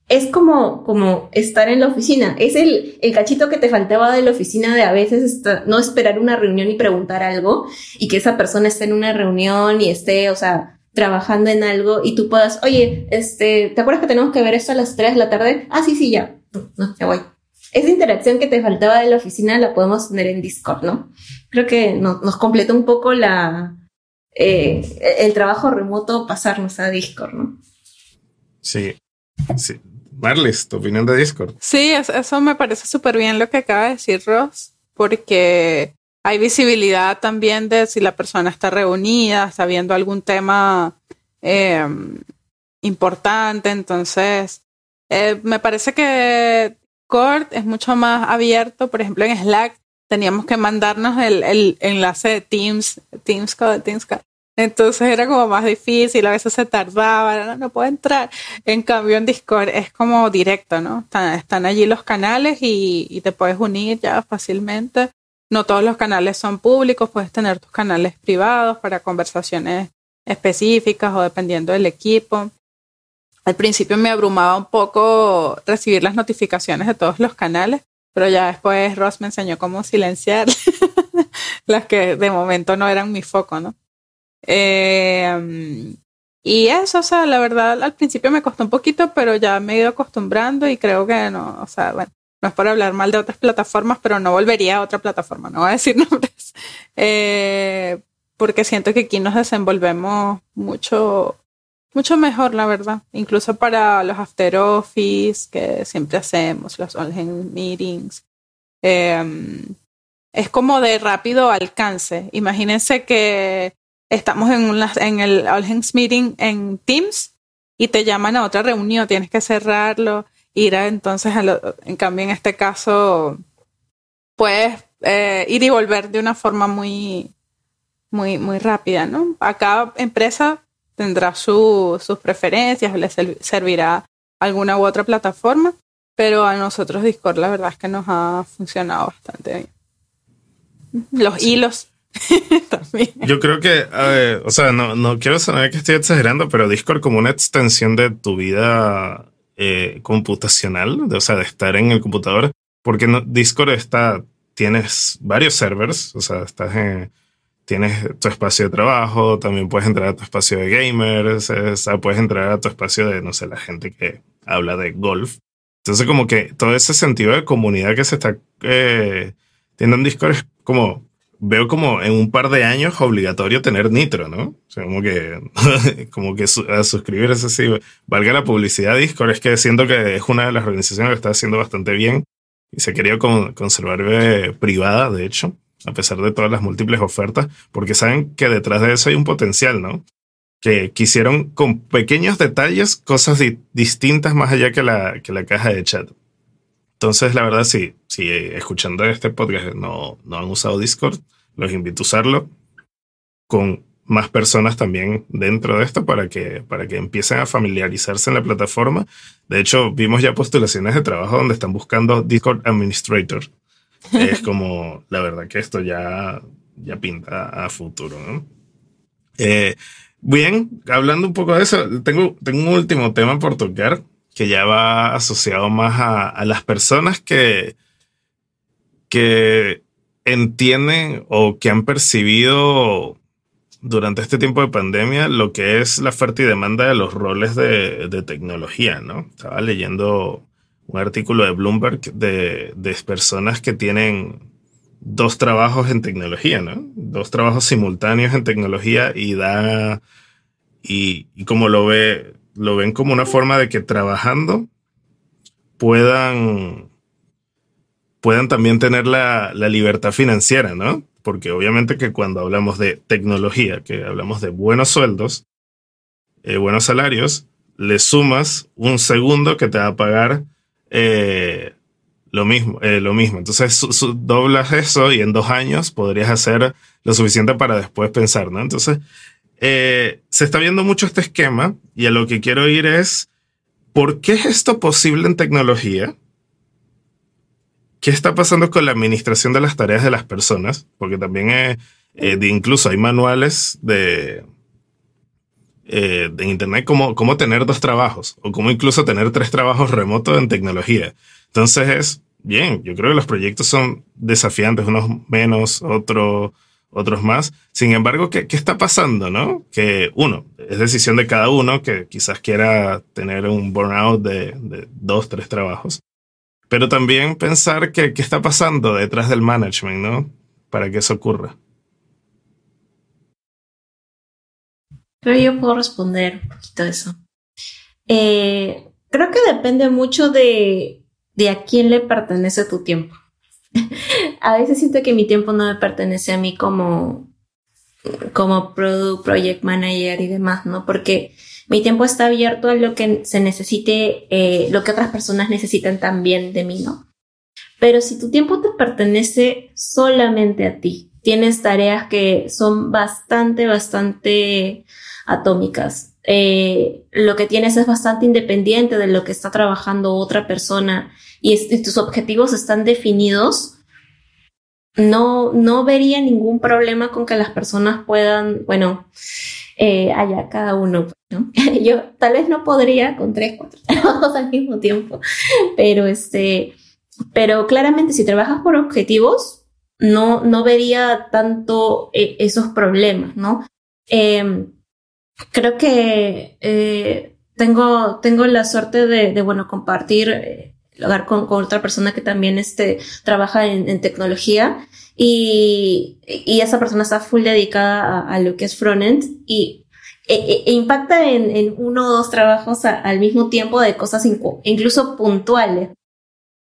es como, como estar en la oficina. Es el, el cachito que te faltaba de la oficina de a veces no esperar una reunión y preguntar algo y que esa persona esté en una reunión y esté, o sea, trabajando en algo y tú puedas, oye, este, ¿te acuerdas que tenemos que ver esto a las 3 de la tarde? Ah, sí, sí, ya. No, ya voy esa interacción que te faltaba de la oficina la podemos tener en Discord, ¿no? Creo que nos completó un poco la, eh, el trabajo remoto pasarnos a Discord, ¿no? Sí, sí. Marlis, tu opinión de Discord. Sí, eso me parece súper bien lo que acaba de decir Ross, porque hay visibilidad también de si la persona está reunida, está viendo algún tema eh, importante, entonces eh, me parece que Discord es mucho más abierto. Por ejemplo, en Slack teníamos que mandarnos el, enlace de Teams, Teams Code, Teams Code. Entonces era como más difícil, a veces se tardaba, no, no puedo entrar. En cambio en Discord es como directo, ¿no? Están, allí los canales y, y, te puedes unir ya fácilmente. No todos los canales son públicos, puedes tener tus canales privados para conversaciones específicas o dependiendo del equipo. Al principio me abrumaba un poco recibir las notificaciones de todos los canales, pero ya después Ross me enseñó cómo silenciar las que de momento no eran mi foco, ¿no? Eh, y eso, o sea, la verdad, al principio me costó un poquito, pero ya me he ido acostumbrando y creo que no, o sea, bueno, no es por hablar mal de otras plataformas, pero no volvería a otra plataforma, no voy a decir nombres, eh, porque siento que aquí nos desenvolvemos mucho mucho mejor, la verdad. Incluso para los after office que siempre hacemos, los hands meetings. Em, es como de rápido alcance. Imagínense que estamos en, en el all hands meeting en Teams y te llaman a otra reunión, tienes que cerrarlo, ir a, entonces, en cambio en este caso, puedes eh, ir y volver de una forma muy, muy, muy rápida, ¿no? A cada empresa tendrá sus preferencias, le servirá alguna u otra plataforma, pero a nosotros Discord la verdad es que nos ha funcionado bastante bien. Los hilos también. Yo creo que, o sea, no, no quiero sonar que estoy exagerando, pero Discord como una extensión de tu vida eh, computacional, de, o sea, de estar en el computador, porque no, Discord está, tienes varios servers, o sea, estás en tienes tu espacio de trabajo, también puedes entrar a tu espacio de gamers, puedes entrar a tu espacio de, no sé, la gente que habla de golf. Entonces, como que todo ese sentido de comunidad que se está eh, teniendo en Discord es como, veo como en un par de años obligatorio tener Nitro, ¿no? O sea, como que, como que a suscribirse así, valga la publicidad Discord, es que siento que es una de las organizaciones que está haciendo bastante bien y se quería conservar eh, privada, de hecho a pesar de todas las múltiples ofertas, porque saben que detrás de eso hay un potencial, ¿no? Que quisieron con pequeños detalles cosas distintas más allá que la, que la caja de chat. Entonces, la verdad, sí, si escuchando este podcast no, no han usado Discord, los invito a usarlo con más personas también dentro de esto para que, para que empiecen a familiarizarse en la plataforma. De hecho, vimos ya postulaciones de trabajo donde están buscando Discord Administrator es como, la verdad que esto ya, ya pinta a futuro, ¿no? Eh, bien, hablando un poco de eso, tengo, tengo un último tema por tocar que ya va asociado más a, a las personas que, que entienden o que han percibido durante este tiempo de pandemia lo que es la oferta y demanda de los roles de, de tecnología, ¿no? Estaba leyendo un artículo de Bloomberg de, de, personas que tienen dos trabajos en tecnología, ¿no? Dos trabajos simultáneos en tecnología y da, y, como lo ve, lo ven como una forma de que trabajando puedan, puedan también tener la, la libertad financiera, ¿no? Porque obviamente que cuando hablamos de tecnología, que hablamos de buenos sueldos, eh, buenos salarios, le sumas un segundo que te va a pagar eh, lo mismo, eh, lo mismo. Entonces doblas eso y en dos años podrías hacer lo suficiente para después pensar, ¿no? Entonces se está viendo mucho este esquema y a lo que quiero ir es, ¿por qué es esto posible en tecnología? ¿Qué está pasando con la administración de las tareas de las personas? Porque también eh, de incluso hay manuales de, eh, de Internet cómo, cómo tener dos trabajos o cómo incluso tener tres trabajos remotos en tecnología. Entonces es bien, yo creo que los proyectos son desafiantes, unos menos, otros otros más. Sin embargo, ¿qué, ¿qué, está pasando, no? Que uno, es decisión de cada uno que quizás quiera tener un burnout de, de dos, tres trabajos. Pero también pensar que, qué está pasando detrás del management, ¿no? Para que eso ocurra. Pero yo puedo responder un poquito eso. Eh, creo que depende mucho de, de a quién le pertenece tu tiempo. a veces siento que mi tiempo no me pertenece a mí como, como product, project manager y demás, ¿no? Porque mi tiempo está abierto a lo que se necesite, eh, lo que otras personas necesitan también de mí, ¿no? Pero si tu tiempo te pertenece solamente a ti, tienes tareas que son bastante, bastante atómicas. Eh, lo que tienes es bastante independiente de lo que está trabajando otra persona y, y tus objetivos están definidos, no, no vería ningún problema con que las personas puedan, bueno, eh, allá cada uno, ¿no? Yo tal vez no podría con tres, cuatro trabajos al mismo tiempo, pero este, pero claramente si trabajas por objetivos, no, no vería tanto eh, esos problemas, ¿no? Eh, creo que eh, tengo, tengo la suerte de, de bueno, compartir eh, lugar con, con, otra persona que también este, trabaja en, en tecnología y, y, esa persona está full dedicada a, a lo que es frontend y e, e, e impacta en, en, uno o dos trabajos a, al mismo tiempo de cosas incluso puntuales.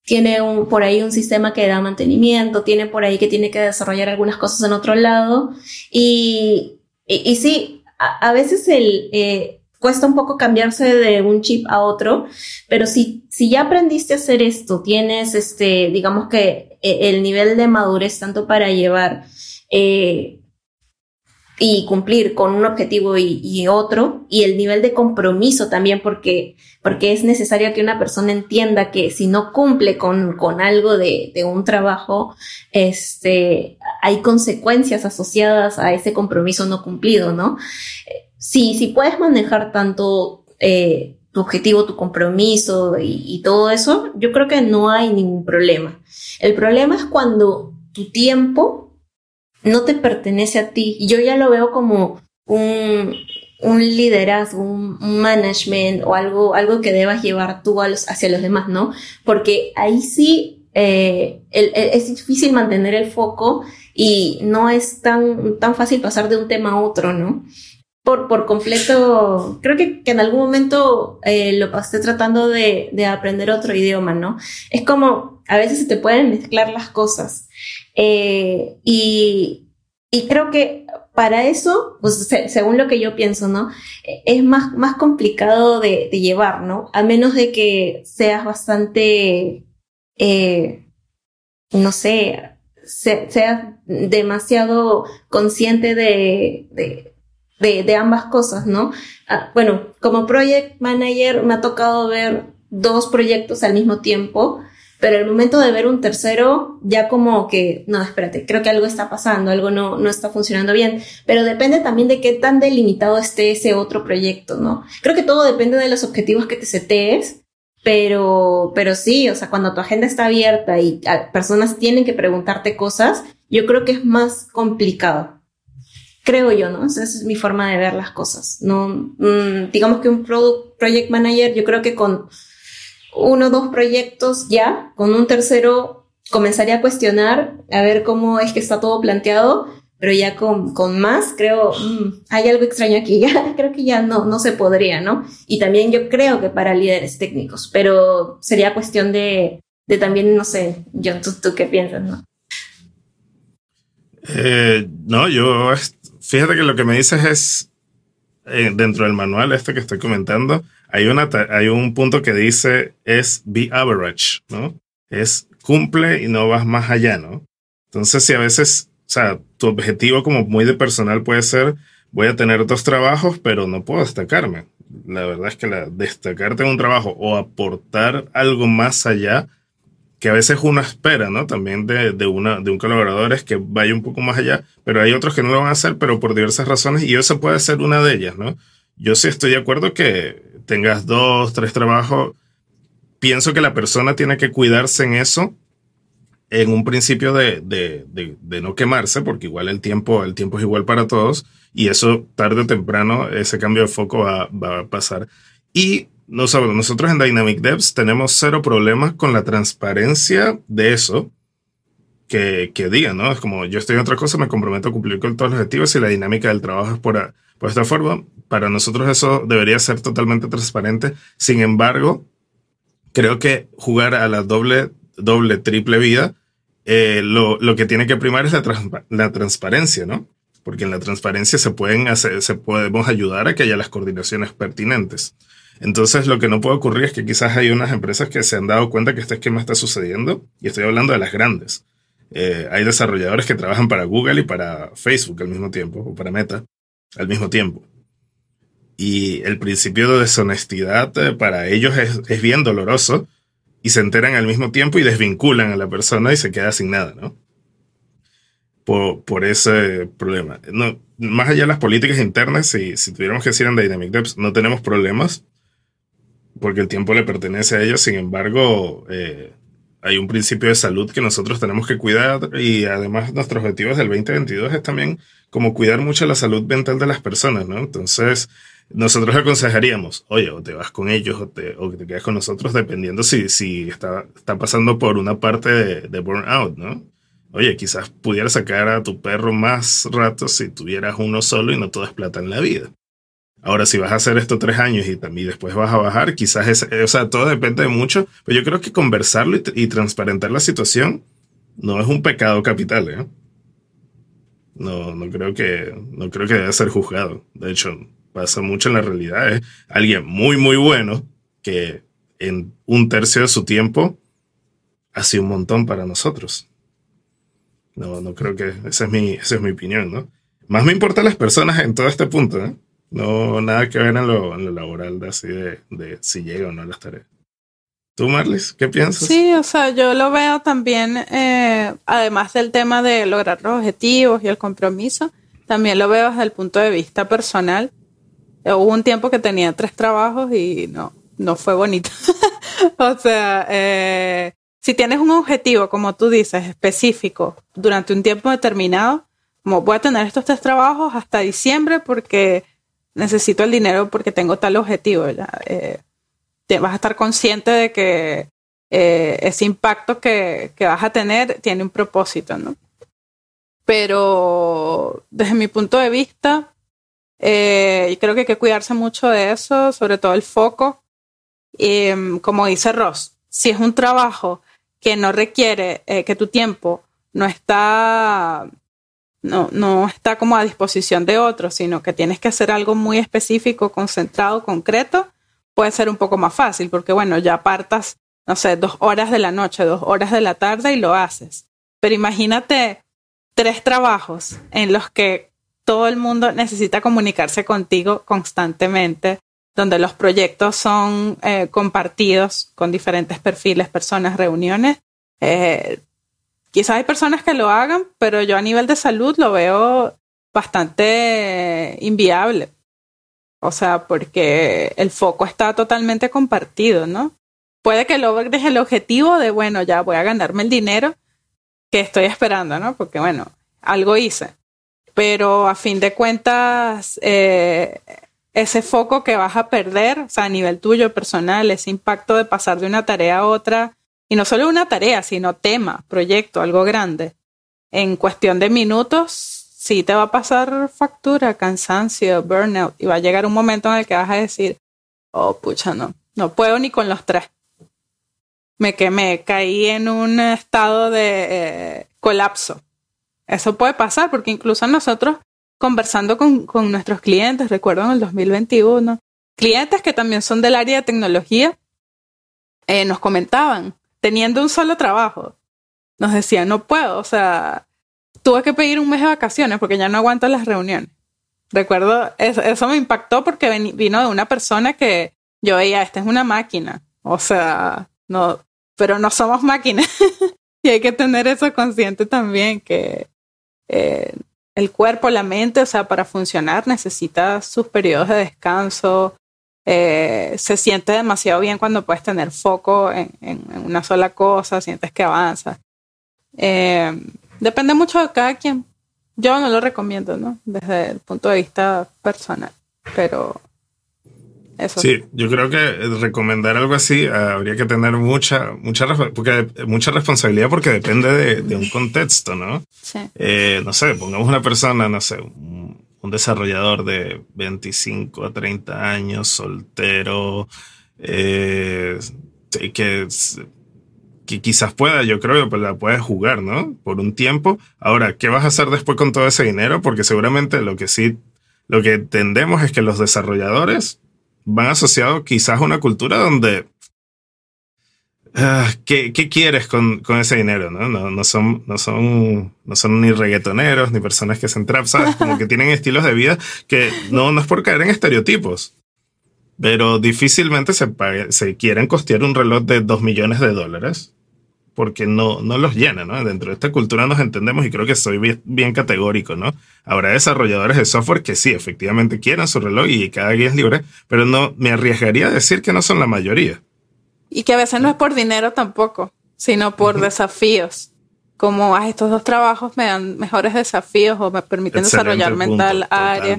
Tiene un, por ahí un sistema que da mantenimiento, tiene por ahí que tiene que desarrollar algunas cosas en otro lado y, y, y sí, a, veces el, eh, cuesta un poco cambiarse de un chip a otro, pero si, si ya aprendiste a hacer esto, tienes este, digamos que eh, el nivel de madurez tanto para llevar eh, y cumplir con un objetivo y, otro, y el nivel de compromiso también, porque, porque es necesario que una persona entienda que si no cumple con, con algo de, de un trabajo, este, hay consecuencias asociadas a ese compromiso no cumplido, ¿no? Sí, si puedes manejar tanto eh, tu objetivo, tu compromiso y todo eso, yo creo que no hay ningún problema. El problema es cuando tu tiempo no te pertenece a ti. Yo ya lo veo como un, un liderazgo, un, management o algo, algo que debas llevar tú a los, hacia los demás, ¿no? Porque ahí sí eh, es difícil mantener el foco y no es tan, tan fácil pasar de un tema a otro, ¿no? Por, por completo, creo que, que en algún momento eh, lo pasé tratando de, de aprender otro idioma, ¿no? Es como, a veces se te pueden mezclar las cosas. Eh, y, y creo que para eso, pues se, según lo que yo pienso, ¿no? Es más, más complicado de, llevar, ¿no? A menos de que seas bastante, eh, no sé, se, seas demasiado consciente de, de, de, de ambas cosas, ¿no? Ah, bueno, como project manager me ha tocado ver dos proyectos al mismo tiempo pero el momento de ver un tercero, ya como que, no, espérate, creo que algo está pasando, algo no, no está funcionando bien, pero depende también de qué tan delimitado esté ese otro proyecto, ¿no? Creo que todo depende de los objetivos que te setees, pero, pero sí, o sea, cuando tu agenda está abierta y personas tienen que preguntarte cosas, yo creo que es más complicado. Creo yo, ¿no? Esa es mi forma de ver las cosas. No, mm, digamos que un product, project manager, yo creo que con uno o dos proyectos ya, con un tercero comenzaría a cuestionar, a ver cómo es que está todo planteado, pero ya con, con más, creo, mm, hay algo extraño aquí, ya creo que ya no, no se podría, ¿no? Y también yo creo que para líderes técnicos, pero sería cuestión de, de también, no sé, John, ¿tú, qué piensas, no? Eh, no, yo Fíjate que lo que me dices es, eh, dentro del manual este que estoy comentando, hay, una, hay un punto que dice es be average, ¿no? Es cumple y no vas más allá, ¿no? Entonces, si a veces, o sea, tu objetivo como muy de personal puede ser, voy a tener dos trabajos, pero no puedo destacarme. La verdad es que la, destacarte en un trabajo o aportar algo más allá que a veces uno espera, ¿no? También de, de, una, de un colaborador es que vaya un poco más allá, pero hay otros que no lo van a hacer, pero por diversas razones, y eso puede ser una de ellas, ¿no? Yo sí estoy de acuerdo que tengas dos, tres trabajos. Pienso que la persona tiene que cuidarse en eso, en un principio de, de, de, de no quemarse, porque igual el tiempo, el tiempo es igual para todos, y eso tarde o temprano, ese cambio de foco va, va a pasar. Y nosotros en Dynamic Devs tenemos cero problemas con la transparencia de eso que, que digan, ¿no? Es como yo estoy en otra cosa, me comprometo a cumplir con todos los objetivos y la dinámica del trabajo es por, por esta forma. Para nosotros eso debería ser totalmente transparente. Sin embargo, creo que jugar a la doble, doble, triple vida, eh, lo, lo, que tiene que primar es la, la transparencia, ¿no? Porque en la transparencia se pueden hacer, se podemos ayudar a que haya las coordinaciones pertinentes. Entonces, lo que no puede ocurrir es que quizás hay unas empresas que se han dado cuenta que este esquema está sucediendo, y estoy hablando de las grandes. Eh, hay desarrolladores que trabajan para Google y para Facebook al mismo tiempo, o para Meta al mismo tiempo. Y el principio de deshonestidad eh, para ellos es, bien doloroso, y se enteran al mismo tiempo y desvinculan a la persona y se queda sin nada, ¿no? Por, por ese problema. Más allá de las políticas internas, si, si tuviéramos que decir en Dynamic Devs, no tenemos problemas porque el tiempo le pertenece a ellos. Sin embargo, eh, hay un principio de salud que nosotros tenemos que cuidar y además nuestros objetivos del 2022 es también como cuidar mucho la salud mental de las personas, ¿no? Entonces, nosotros aconsejaríamos, oye, o te vas con ellos o te, o te quedas con nosotros dependiendo si, si está, está pasando por una parte de, burnout, ¿no? Oye, quizás pudieras sacar a tu perro más rato si tuvieras uno solo y no todo es plata en la vida. Ahora, si vas a hacer esto tres años y, también después vas a bajar, quizás es, o sea, todo depende de mucho, pero yo creo que conversarlo y, transparentar la situación no es un pecado capital, ¿eh? No, no creo que, no creo que deba ser juzgado. De hecho, pasa mucho en la realidad. Es alguien muy, muy bueno que en un tercio de su tiempo hace un montón para nosotros. No, no creo que esa es mi, esa es mi opinión, ¿no? Más me importan las personas en todo este punto, ¿eh? No, nada que ver en lo, laboral de así de, de, si llega o no a las tareas. ¿Tú, Marlis, qué piensas? Sí, o sea, yo lo veo también, eh, además del tema de lograr los objetivos y el compromiso, también lo veo desde el punto de vista personal. Hubo un tiempo que tenía tres trabajos y no, no fue bonito. o sea, eh, si tienes un objetivo, como tú dices, específico, durante un tiempo determinado, como voy a tener estos tres trabajos hasta diciembre porque necesito el dinero porque tengo tal objetivo. Eh, vas a estar consciente de que eh, ese impacto que, que, vas a tener tiene un propósito, ¿no? Pero desde mi punto de vista, eh, creo que hay que cuidarse mucho de eso, sobre todo el foco. Em, como dice Ross, si es un trabajo que no requiere eh, que tu tiempo no está no, no está como a disposición de otros, sino que tienes que hacer algo muy específico, concentrado, concreto, puede ser un poco más fácil, porque bueno, ya apartas, no sé, dos horas de la noche, dos horas de la tarde y lo haces. Pero imagínate tres trabajos en los que todo el mundo necesita comunicarse contigo constantemente, donde los proyectos son eh, compartidos con diferentes perfiles, personas, reuniones. Eh, Quizás hay personas que lo hagan, pero yo a nivel de salud lo veo bastante inviable. O sea, porque el foco está totalmente compartido, ¿no? Puede que logres el objetivo de, bueno, ya voy a ganarme el dinero que estoy esperando, ¿no? Porque, bueno, algo hice. pero a fin de cuentas, eh, ese foco que vas a perder, o sea, a nivel tuyo personal, ese impacto de pasar de una tarea a otra, y no solo una tarea, sino tema, proyecto, algo grande, en cuestión de minutos, sí te va a pasar factura, cansancio, burnout, y va a llegar un momento en el que vas a decir, oh, pucha, no, no puedo ni con los tres. Me quemé, caí en un estado de eh, colapso. Eso puede pasar porque incluso nosotros conversando con, con nuestros clientes, recuerdo en el 2021, clientes que también son del área de tecnología, eh, nos comentaban, teniendo un solo trabajo, nos decían, no puedo, o sea, tuve que pedir un mes de vacaciones porque ya no aguanto las reuniones. Recuerdo, eso, eso me impactó porque vino de una persona que yo veía, esta es una máquina, o sea, no, pero no somos máquinas. y hay que tener eso consciente también, que eh, el cuerpo, la mente, o sea, para funcionar necesita sus periodos de descanso. Eh, se siente demasiado bien cuando puedes tener foco en, una sola cosa, sientes que avanza. Eh, depende mucho de cada quien. Yo no lo recomiendo, ¿no? Desde el punto de vista personal, pero Sí, yo creo que recomendar algo así eh, habría que tener mucha, mucha, porque, mucha responsabilidad porque depende de, un contexto, ¿no? Sí. Eh, no sé, pongamos una persona, no sé, un, desarrollador de 25 a 30 años, soltero, eh, que, quizás pueda, yo creo que la puede jugar, ¿no? Por un tiempo. Ahora, ¿qué vas a hacer después con todo ese dinero? Porque seguramente lo que sí, lo que entendemos es que los desarrolladores van asociados quizás a una cultura donde... Uh, ¿qué, ¿qué, quieres con, ese dinero? ¿no? Son, ni reggaetoneros, ni personas que se entrapan, ¿sabes? Como que tienen estilos de vida que no, no es por caer en estereotipos, pero difícilmente se, quieren costear un reloj de 2 millones de dólares porque no, los llena. Dentro de esta cultura nos entendemos y creo que soy bien, categórico, ¿no? Habrá desarrolladores de software que sí, efectivamente quieren su reloj y cada día es libre, pero no me arriesgaría a decir que no son la mayoría. Y que a veces no es por dinero tampoco, sino por desafíos. Como a estos dos trabajos me dan mejores desafíos o me permiten desarrollar mental área.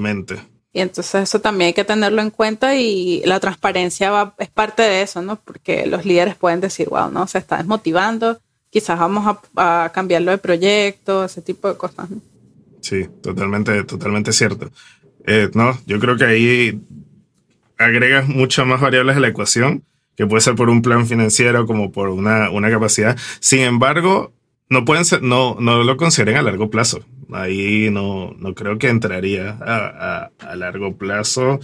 Y entonces eso también hay que tenerlo en cuenta y la transparencia va, es parte de eso, ¿no? Porque los líderes pueden decir, wow, no, se está desmotivando, quizás vamos a, cambiarlo de proyecto, ese tipo de cosas. Sí, totalmente, totalmente cierto. Eh, no, yo creo que ahí agregas muchas más variables a la ecuación, que puede ser por un plan financiero como por una, una capacidad. Sin embargo, no pueden ser, no, no lo consideren a largo plazo. Ahí no, no creo que entraría a, a, largo plazo.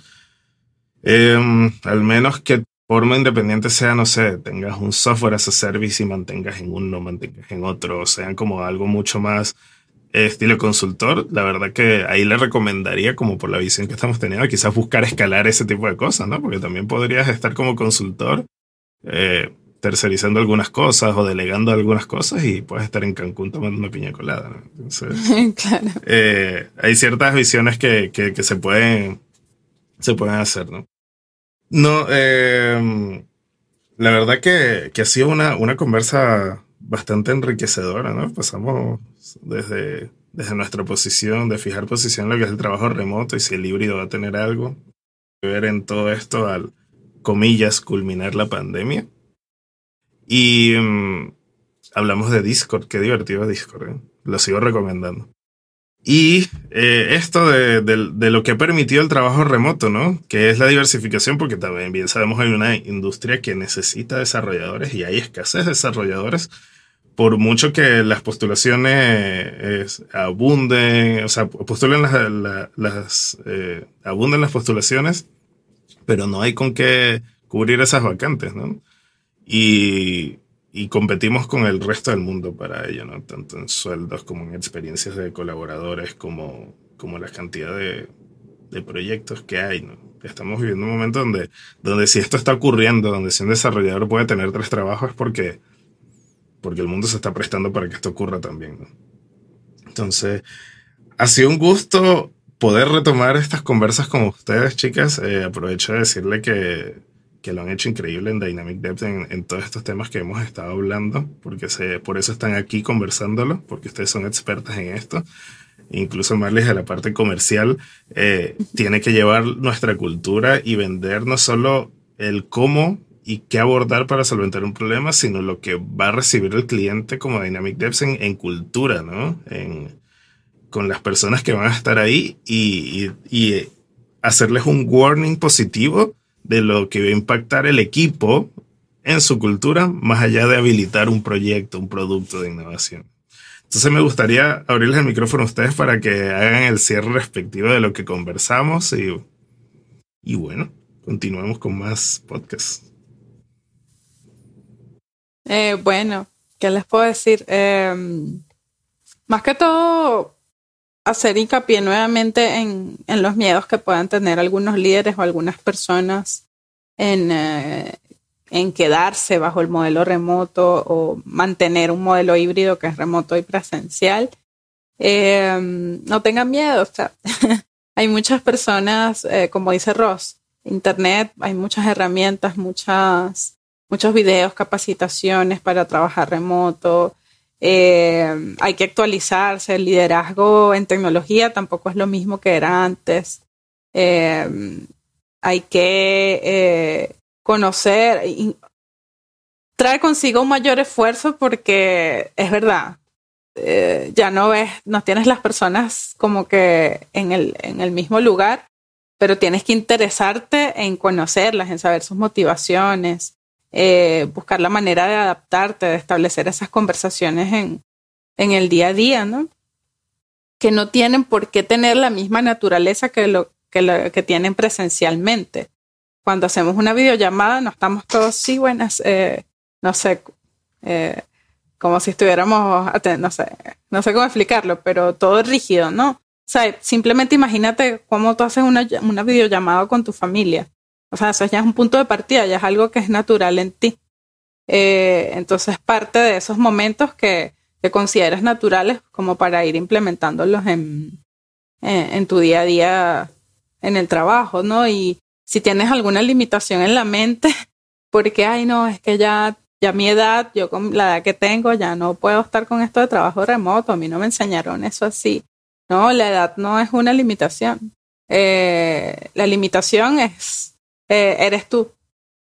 Em, al menos que forma independiente sea, no sé, tengas un software as a service y mantengas en uno, mantengas en otro, sean como algo mucho más estilo consultor, la verdad que ahí le recomendaría, como por la visión que estamos teniendo, quizás buscar escalar ese tipo de cosas, ¿no? Porque también podrías estar como consultor. Eh, tercerizando algunas cosas o delegando algunas cosas y puedes estar en Cancún tomando una piña colada. claro. Eh, hay ciertas visiones que, que, se, pueden, se pueden hacer, ¿no? No, eh, la verdad que, que, ha sido una, una conversa bastante enriquecedora, ¿no? Pasamos desde, desde nuestra posición, de fijar posición en lo que es el trabajo remoto y si el híbrido va a tener algo que ver en todo esto al, comillas, culminar la pandemia. Y mm, hablamos de Discord, qué divertido Discord, ¿eh? lo sigo recomendando. Y eh, esto de, de, lo que ha permitido el trabajo remoto, ¿no? Que es la diversificación, porque también bien sabemos hay una industria que necesita desarrolladores y hay escasez de desarrolladores. Por mucho que las postulaciones abunden, o sea, postulen las, las eh, abunden las postulaciones, pero no hay con qué cubrir esas vacantes, ¿no? y, y, competimos con el resto del mundo para ello, ¿no? Tanto en sueldos como en experiencias de colaboradores, como, como la cantidad de, de proyectos que hay, ¿no? Estamos viviendo un momento donde, donde si esto está ocurriendo, donde si un desarrollador puede tener tres trabajos es porque, porque el mundo se está prestando para que esto ocurra también. Entonces, ha sido un gusto poder retomar estas conversas con ustedes, chicas. Eh, aprovecho de decirle que que lo han hecho increíble en Dynamic Depth en, todos estos temas que hemos estado hablando, porque se, por eso están aquí conversándolo, porque ustedes son expertas en esto. incluso más de la parte comercial, eh, tiene que llevar nuestra cultura y vender no solo el cómo y qué abordar para solventar un problema, sino lo que va a recibir el cliente como Dynamic Devs en, cultura, ¿no? En, con las personas que van a estar ahí y, y, hacerles un warning positivo de lo que va a impactar el equipo en su cultura, más allá de habilitar un proyecto, un producto de innovación. Entonces me gustaría abrirles el micrófono a ustedes para que hagan el cierre respectivo de lo que conversamos y, y bueno, continuamos con más podcasts. Eh, bueno, ¿qué les puedo decir? Em, más que todo, hacer hincapié nuevamente en, en, los miedos que puedan tener algunos líderes o algunas personas en, eh, en quedarse bajo el modelo remoto o mantener un modelo híbrido que es remoto y presencial. Em, no tengan miedo, o sea, hay muchas personas, eh, como dice Ross, Internet, hay muchas herramientas, muchas muchos videos, capacitaciones para trabajar remoto. Eh, hay que actualizarse. El liderazgo en tecnología tampoco es lo mismo que era antes. Eh, hay que eh, conocer, y traer consigo un mayor esfuerzo porque es verdad, ya no ves, no tienes las personas como que en el, en el mismo lugar, pero tienes que interesarte en conocerlas, en saber sus motivaciones, eh, buscar la manera de adaptarte, de establecer esas conversaciones en, en el día a día, ¿no? Que no tienen por qué tener la misma naturaleza que lo que, tienen presencialmente. Cuando hacemos una videollamada, no estamos todos, sí, buenas, eh, no sé, eh, como si estuviéramos, no sé, no sé cómo explicarlo, pero todo rígido, ¿no? O sea, simplemente imagínate cómo tú haces una, una videollamada con tu familia. O sea, eso ya es un punto de partida, ya es algo que es natural en ti. Eh, entonces, parte de esos momentos que, que, consideras naturales como para ir implementándolos en, en, tu día a día en el trabajo, ¿no? Y si tienes alguna limitación en la mente, porque, ay, no, es que ya, ya mi edad, yo con la edad que tengo, ya no puedo estar con esto de trabajo remoto, a mí no me enseñaron eso así. No, la edad no es una limitación. Eh, la limitación es eh, eres tú.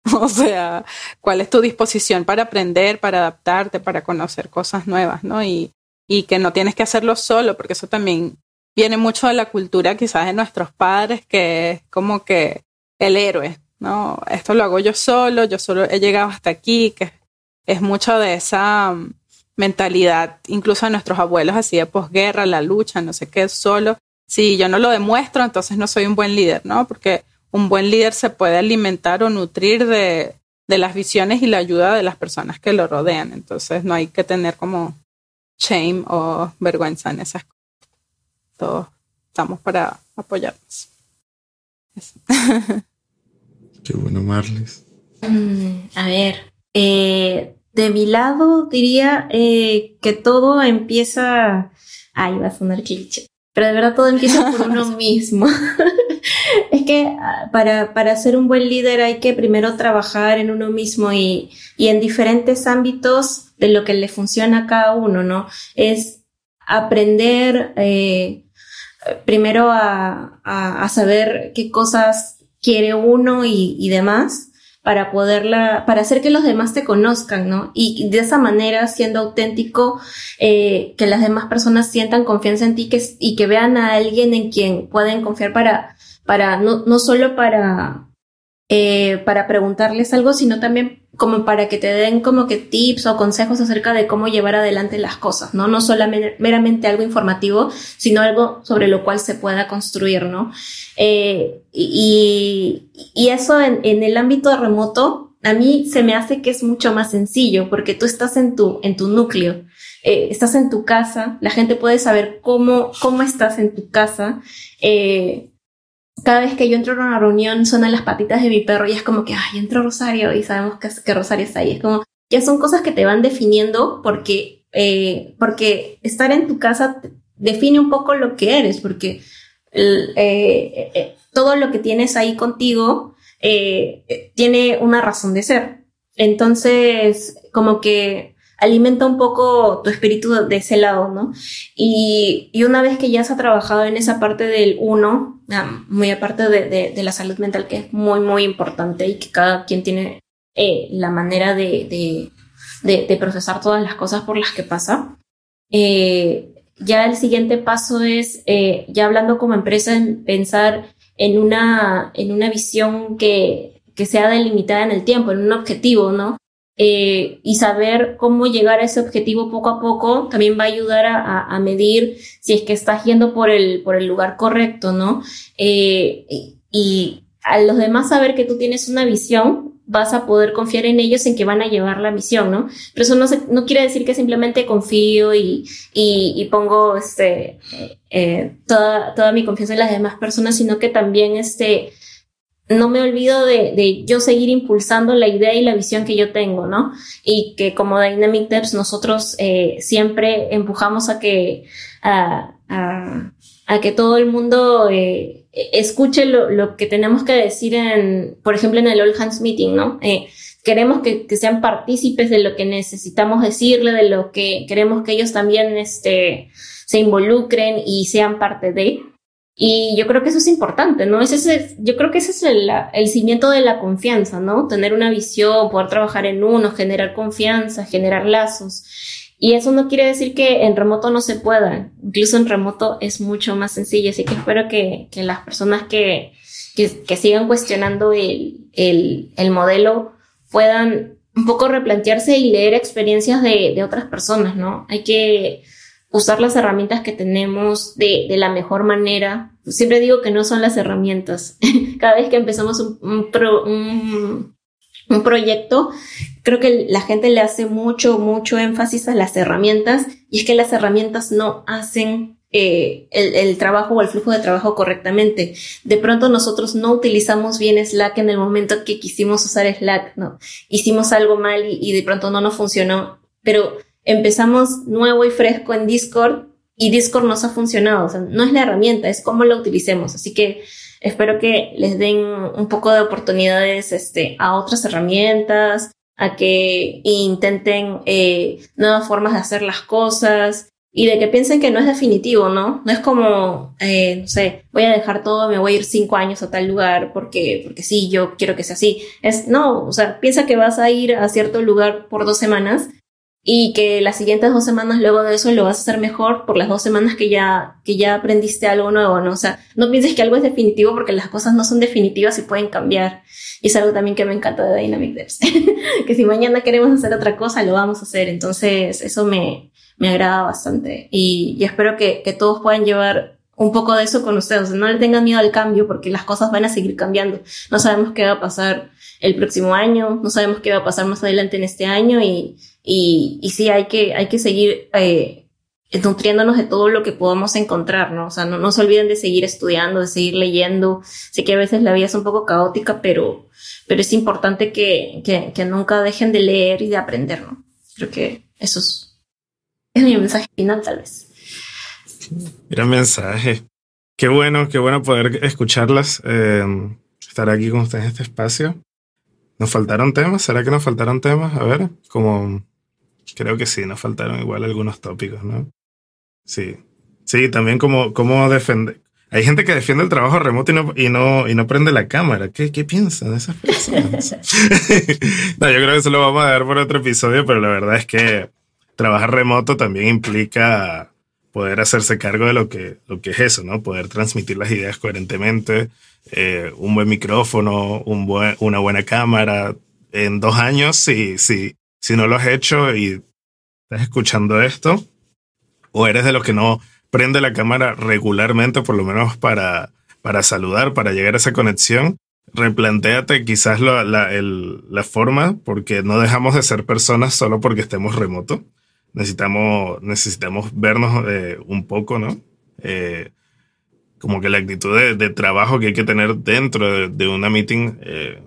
O sea, cuál es tu disposición para aprender, para adaptarte, para conocer cosas nuevas, ¿no? Y, y que no tienes que hacerlo solo, porque eso también viene mucho de la cultura quizás de nuestros padres, que es como que el héroe, ¿no? Esto lo hago yo solo, yo solo he llegado hasta aquí, que es mucho de esa mm, mentalidad, incluso a nuestros abuelos así de posguerra, la lucha, no sé qué, solo. Si yo no lo demuestro, entonces no soy un buen líder, ¿no? Porque un buen líder se puede alimentar o nutrir de, las visiones y la ayuda de las personas que lo rodean. Entonces no hay que tener como shame o vergüenza en esas cosas. Todos estamos para apoyarnos. Qué bueno, Marles. Mm, a ver, eh, de mi lado diría eh, que todo empieza... Ahí va a sonar cliché. Pero de verdad todo empieza por uno mismo. es que ah, para, para ser un buen líder hay que primero trabajar en uno mismo y, y en diferentes ámbitos de lo que le funciona a cada uno, ¿no? Es aprender eh, primero a, a, a, saber qué cosas quiere uno y, y demás para poderla, para hacer que los demás te conozcan, ¿no? Y de esa manera, siendo auténtico, eh, que las demás personas sientan confianza en ti que, y que vean a alguien en quien pueden confiar para, para, no, no solo para, eh, para preguntarles algo, sino también como para que te den como que tips o consejos acerca de cómo llevar adelante las cosas, ¿no? No solamente meramente algo informativo, sino algo sobre lo cual se pueda construir, ¿no? Eh, y, eso en, en, el ámbito remoto, a mí se me hace que es mucho más sencillo porque tú estás en tu, en tu núcleo, eh, estás en tu casa, la gente puede saber cómo, cómo estás en tu casa. Eh, cada vez que yo entro a una reunión suenan las patitas de mi perro y es como que, ay, entró Rosario y sabemos que, que Rosario está ahí. Es como, ya son cosas que te van definiendo porque, eh, porque estar en tu casa define un poco lo que eres, porque eh, eh, eh, todo lo que tienes ahí contigo tiene una razón de ser. Entonces, como que alimenta un poco tu espíritu de ese lado, ¿no? Y, y una vez que ya se ha trabajado en esa parte del uno, muy aparte de, de, de, la salud mental, que es muy, muy importante y que cada quien tiene eh, la manera de, de, procesar todas las cosas por las que pasa. Eh, ya el siguiente paso es, eh, ya hablando como empresa, en pensar en una, en una visión que, que sea delimitada en el tiempo, en un objetivo, ¿no? Eh, y saber cómo llegar a ese objetivo poco a poco también va a ayudar a, medir si es que estás yendo por el, por el lugar correcto, ¿no? Eh, y a los demás saber que tú tienes una visión, vas a poder confiar en ellos en que van a llevar la misión, ¿no? Pero eso no, no quiere decir que simplemente confío y, y, pongo este, eh, toda, toda mi confianza en las demás personas, sino que también este, no me olvido de, de, yo seguir impulsando la idea y la visión que yo tengo, ¿no? Y que como Dynamic Devs nosotros eh, siempre empujamos a que, a, a, a que todo el mundo eh, escuche lo, lo, que tenemos que decir en, por ejemplo, en el All Hands Meeting, ¿no? Eh, queremos que, que, sean partícipes de lo que necesitamos decirle, de lo que queremos que ellos también este, se involucren y sean parte de. Y yo creo que eso es importante, ¿no? Ese es, yo creo que ese es el, el cimiento de la confianza, ¿no? Tener una visión, poder trabajar en uno, generar confianza, generar lazos. Y eso no quiere decir que en remoto no se pueda. Incluso en remoto es mucho más sencillo. Así que espero que, que las personas que, que, que sigan cuestionando el, el, el, modelo puedan un poco replantearse y leer experiencias de, de otras personas, ¿no? Hay que usar las herramientas que tenemos de, de, la mejor manera. Siempre digo que no son las herramientas. Cada vez que empezamos un, pro, un, un proyecto, creo que la gente le hace mucho, mucho énfasis a las herramientas y es que las herramientas no hacen eh, el, el, trabajo o el flujo de trabajo correctamente. De pronto nosotros no utilizamos bien Slack en el momento que quisimos usar Slack, ¿no? Hicimos algo mal y, y de pronto no nos funcionó, pero empezamos nuevo y fresco en Discord y Discord nos ha funcionado. O sea, no es la herramienta, es cómo la utilicemos. Así que espero que les den un poco de oportunidades este, a otras herramientas, a que intenten eh, nuevas formas de hacer las cosas y de que piensen que no es definitivo, ¿no? No es como, eh, no sé, voy a dejar todo, me voy a ir cinco años a tal lugar porque, porque sí, yo quiero que sea así. Es, no, o sea, piensa que vas a ir a cierto lugar por dos semanas y que las siguientes dos semanas luego de eso lo vas a hacer mejor por las dos semanas que ya, que ya aprendiste algo nuevo, ¿no? O sea, no pienses que algo es definitivo porque las cosas no son definitivas y pueden cambiar. Y es algo también que me encanta de Dynamic Devs. que si mañana queremos hacer otra cosa, lo vamos a hacer. Entonces, eso me, me agrada bastante. Y, y espero que, que todos puedan llevar un poco de eso con ustedes. no le tengan miedo al cambio porque las cosas van a seguir cambiando. No sabemos qué va a pasar el próximo año, no sabemos qué va a pasar más adelante en este año y, y, sí hay que, hay que seguir eh, nutriéndonos de todo lo que podamos encontrar, ¿no? O sea, no, no se olviden de seguir estudiando, de seguir leyendo. Sé que a veces la vida es un poco caótica, pero, pero es importante que, que, nunca dejen de leer y de aprender, ¿no? Creo que eso es, es mi mensaje final, tal vez. Gran mensaje. Qué bueno, qué bueno poder escucharlas, eh, estar aquí con ustedes en este espacio. ¿Nos faltaron temas? ¿Será que nos faltaron temas? A ver, como... Creo que sí, nos faltaron igual algunos tópicos, ¿no? Sí. Sí, también como, como defender... Hay gente que defiende el trabajo remoto y no, y no, y no prende la cámara. ¿Qué, qué piensan esas personas? no, yo creo que eso lo vamos a dar por otro episodio, pero la verdad es que trabajar remoto también implica poder hacerse cargo de lo que, lo que es eso, ¿no? Poder transmitir las ideas coherentemente, eh, un buen micrófono, un buen, una buena cámara. En dos años, si, si, si no lo has hecho y estás escuchando esto, o eres de los que no prende la cámara regularmente, por lo menos para, para saludar, para llegar a esa conexión, replantéate quizás la, la, el, la forma, porque no dejamos de ser personas solo porque estemos remoto. Necesitamos, necesitamos vernos eh, un poco, ¿no? Eh, como que la actitud de, trabajo que hay que tener dentro de, de una meeting, eh,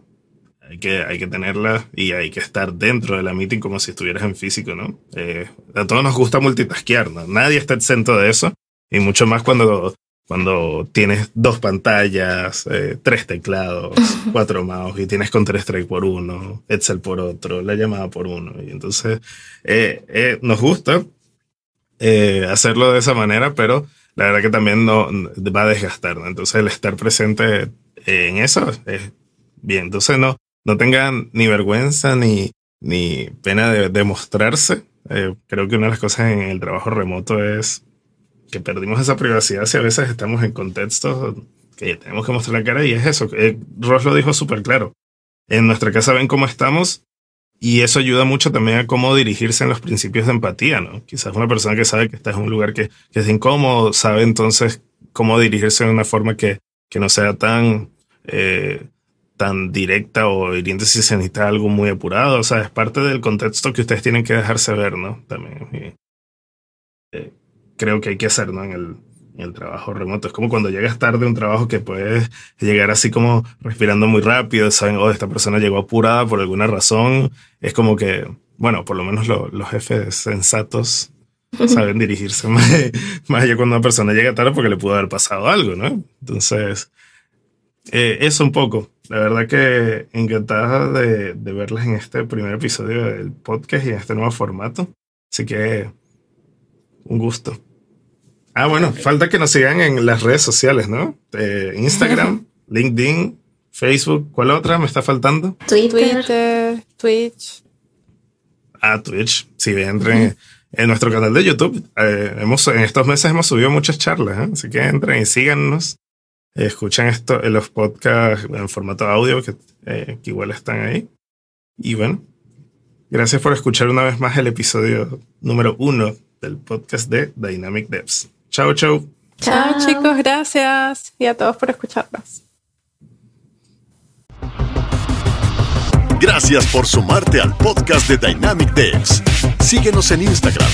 hay, que, hay que tenerla y hay que estar dentro de la meeting como si estuvieras en físico, ¿no? A todos nos gusta multitasquear, ¿no? Nadie está exento de eso, y mucho más cuando, cuando tienes dos pantallas, eh, tres teclados, cuatro mouse y tienes con tres strike por uno, Excel por otro, la llamada por uno. Y entonces eh, eh, nos gusta hacerlo de esa manera, pero la verdad que también no, va a desgastar. Entonces el estar presente en eso es bien. Entonces no, no tengan ni vergüenza ni, ni pena de demostrarse. creo que una de las cosas en el trabajo remoto es que perdimos esa privacidad si a veces estamos en contextos que tenemos que mostrar la cara y es eso. Eh, Ross lo dijo súper claro. En nuestra casa ven cómo estamos y eso ayuda mucho también a cómo dirigirse en los principios de empatía, ¿no? Quizás una persona que sabe que está en un lugar que, es incómodo sabe entonces cómo dirigirse de una forma que, que no sea tan, eh, tan directa o hiriente si se necesita algo muy apurado. O sea, es parte del contexto que ustedes tienen que dejarse ver, ¿no? También. Eh, creo que hay que hacer ¿no? en, el, en el trabajo remoto. Es como cuando llegas tarde a un trabajo que puedes llegar así como respirando muy rápido, saben, oh, esta persona llegó apurada por alguna razón. Es como que, bueno, por lo menos los jefes sensatos saben dirigirse más, más allá cuando una persona llega tarde porque le pudo haber pasado algo, ¿no? Entonces, eh, eso un poco. La verdad que encantada de, de verles en este primer episodio del podcast y en este nuevo formato. Así que un gusto. Ah, bueno, falta que nos sigan en las redes sociales, ¿no? Eh, Instagram, LinkedIn, Facebook. ¿Cuál otra me está faltando? Twitter, Twitch. Ah, Twitch. Sí, entren en nuestro canal de YouTube. Eh, hemos, en estos meses hemos subido muchas charlas, ¿eh? así que entren y síganos. escuchen esto en los podcasts en formato audio que, que igual están ahí. Y bueno, gracias por escuchar una vez más el episodio número uno del podcast de Dynamic Devs. Chao, chao. Chao, chicos, gracias. Y a todos por escucharnos. Gracias por sumarte al podcast de Dynamic Devs. Síguenos en Instagram,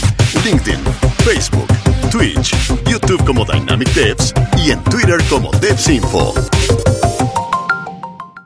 LinkedIn, Facebook, Twitch, YouTube como Dynamic Devs y en Twitter como DevsInfo.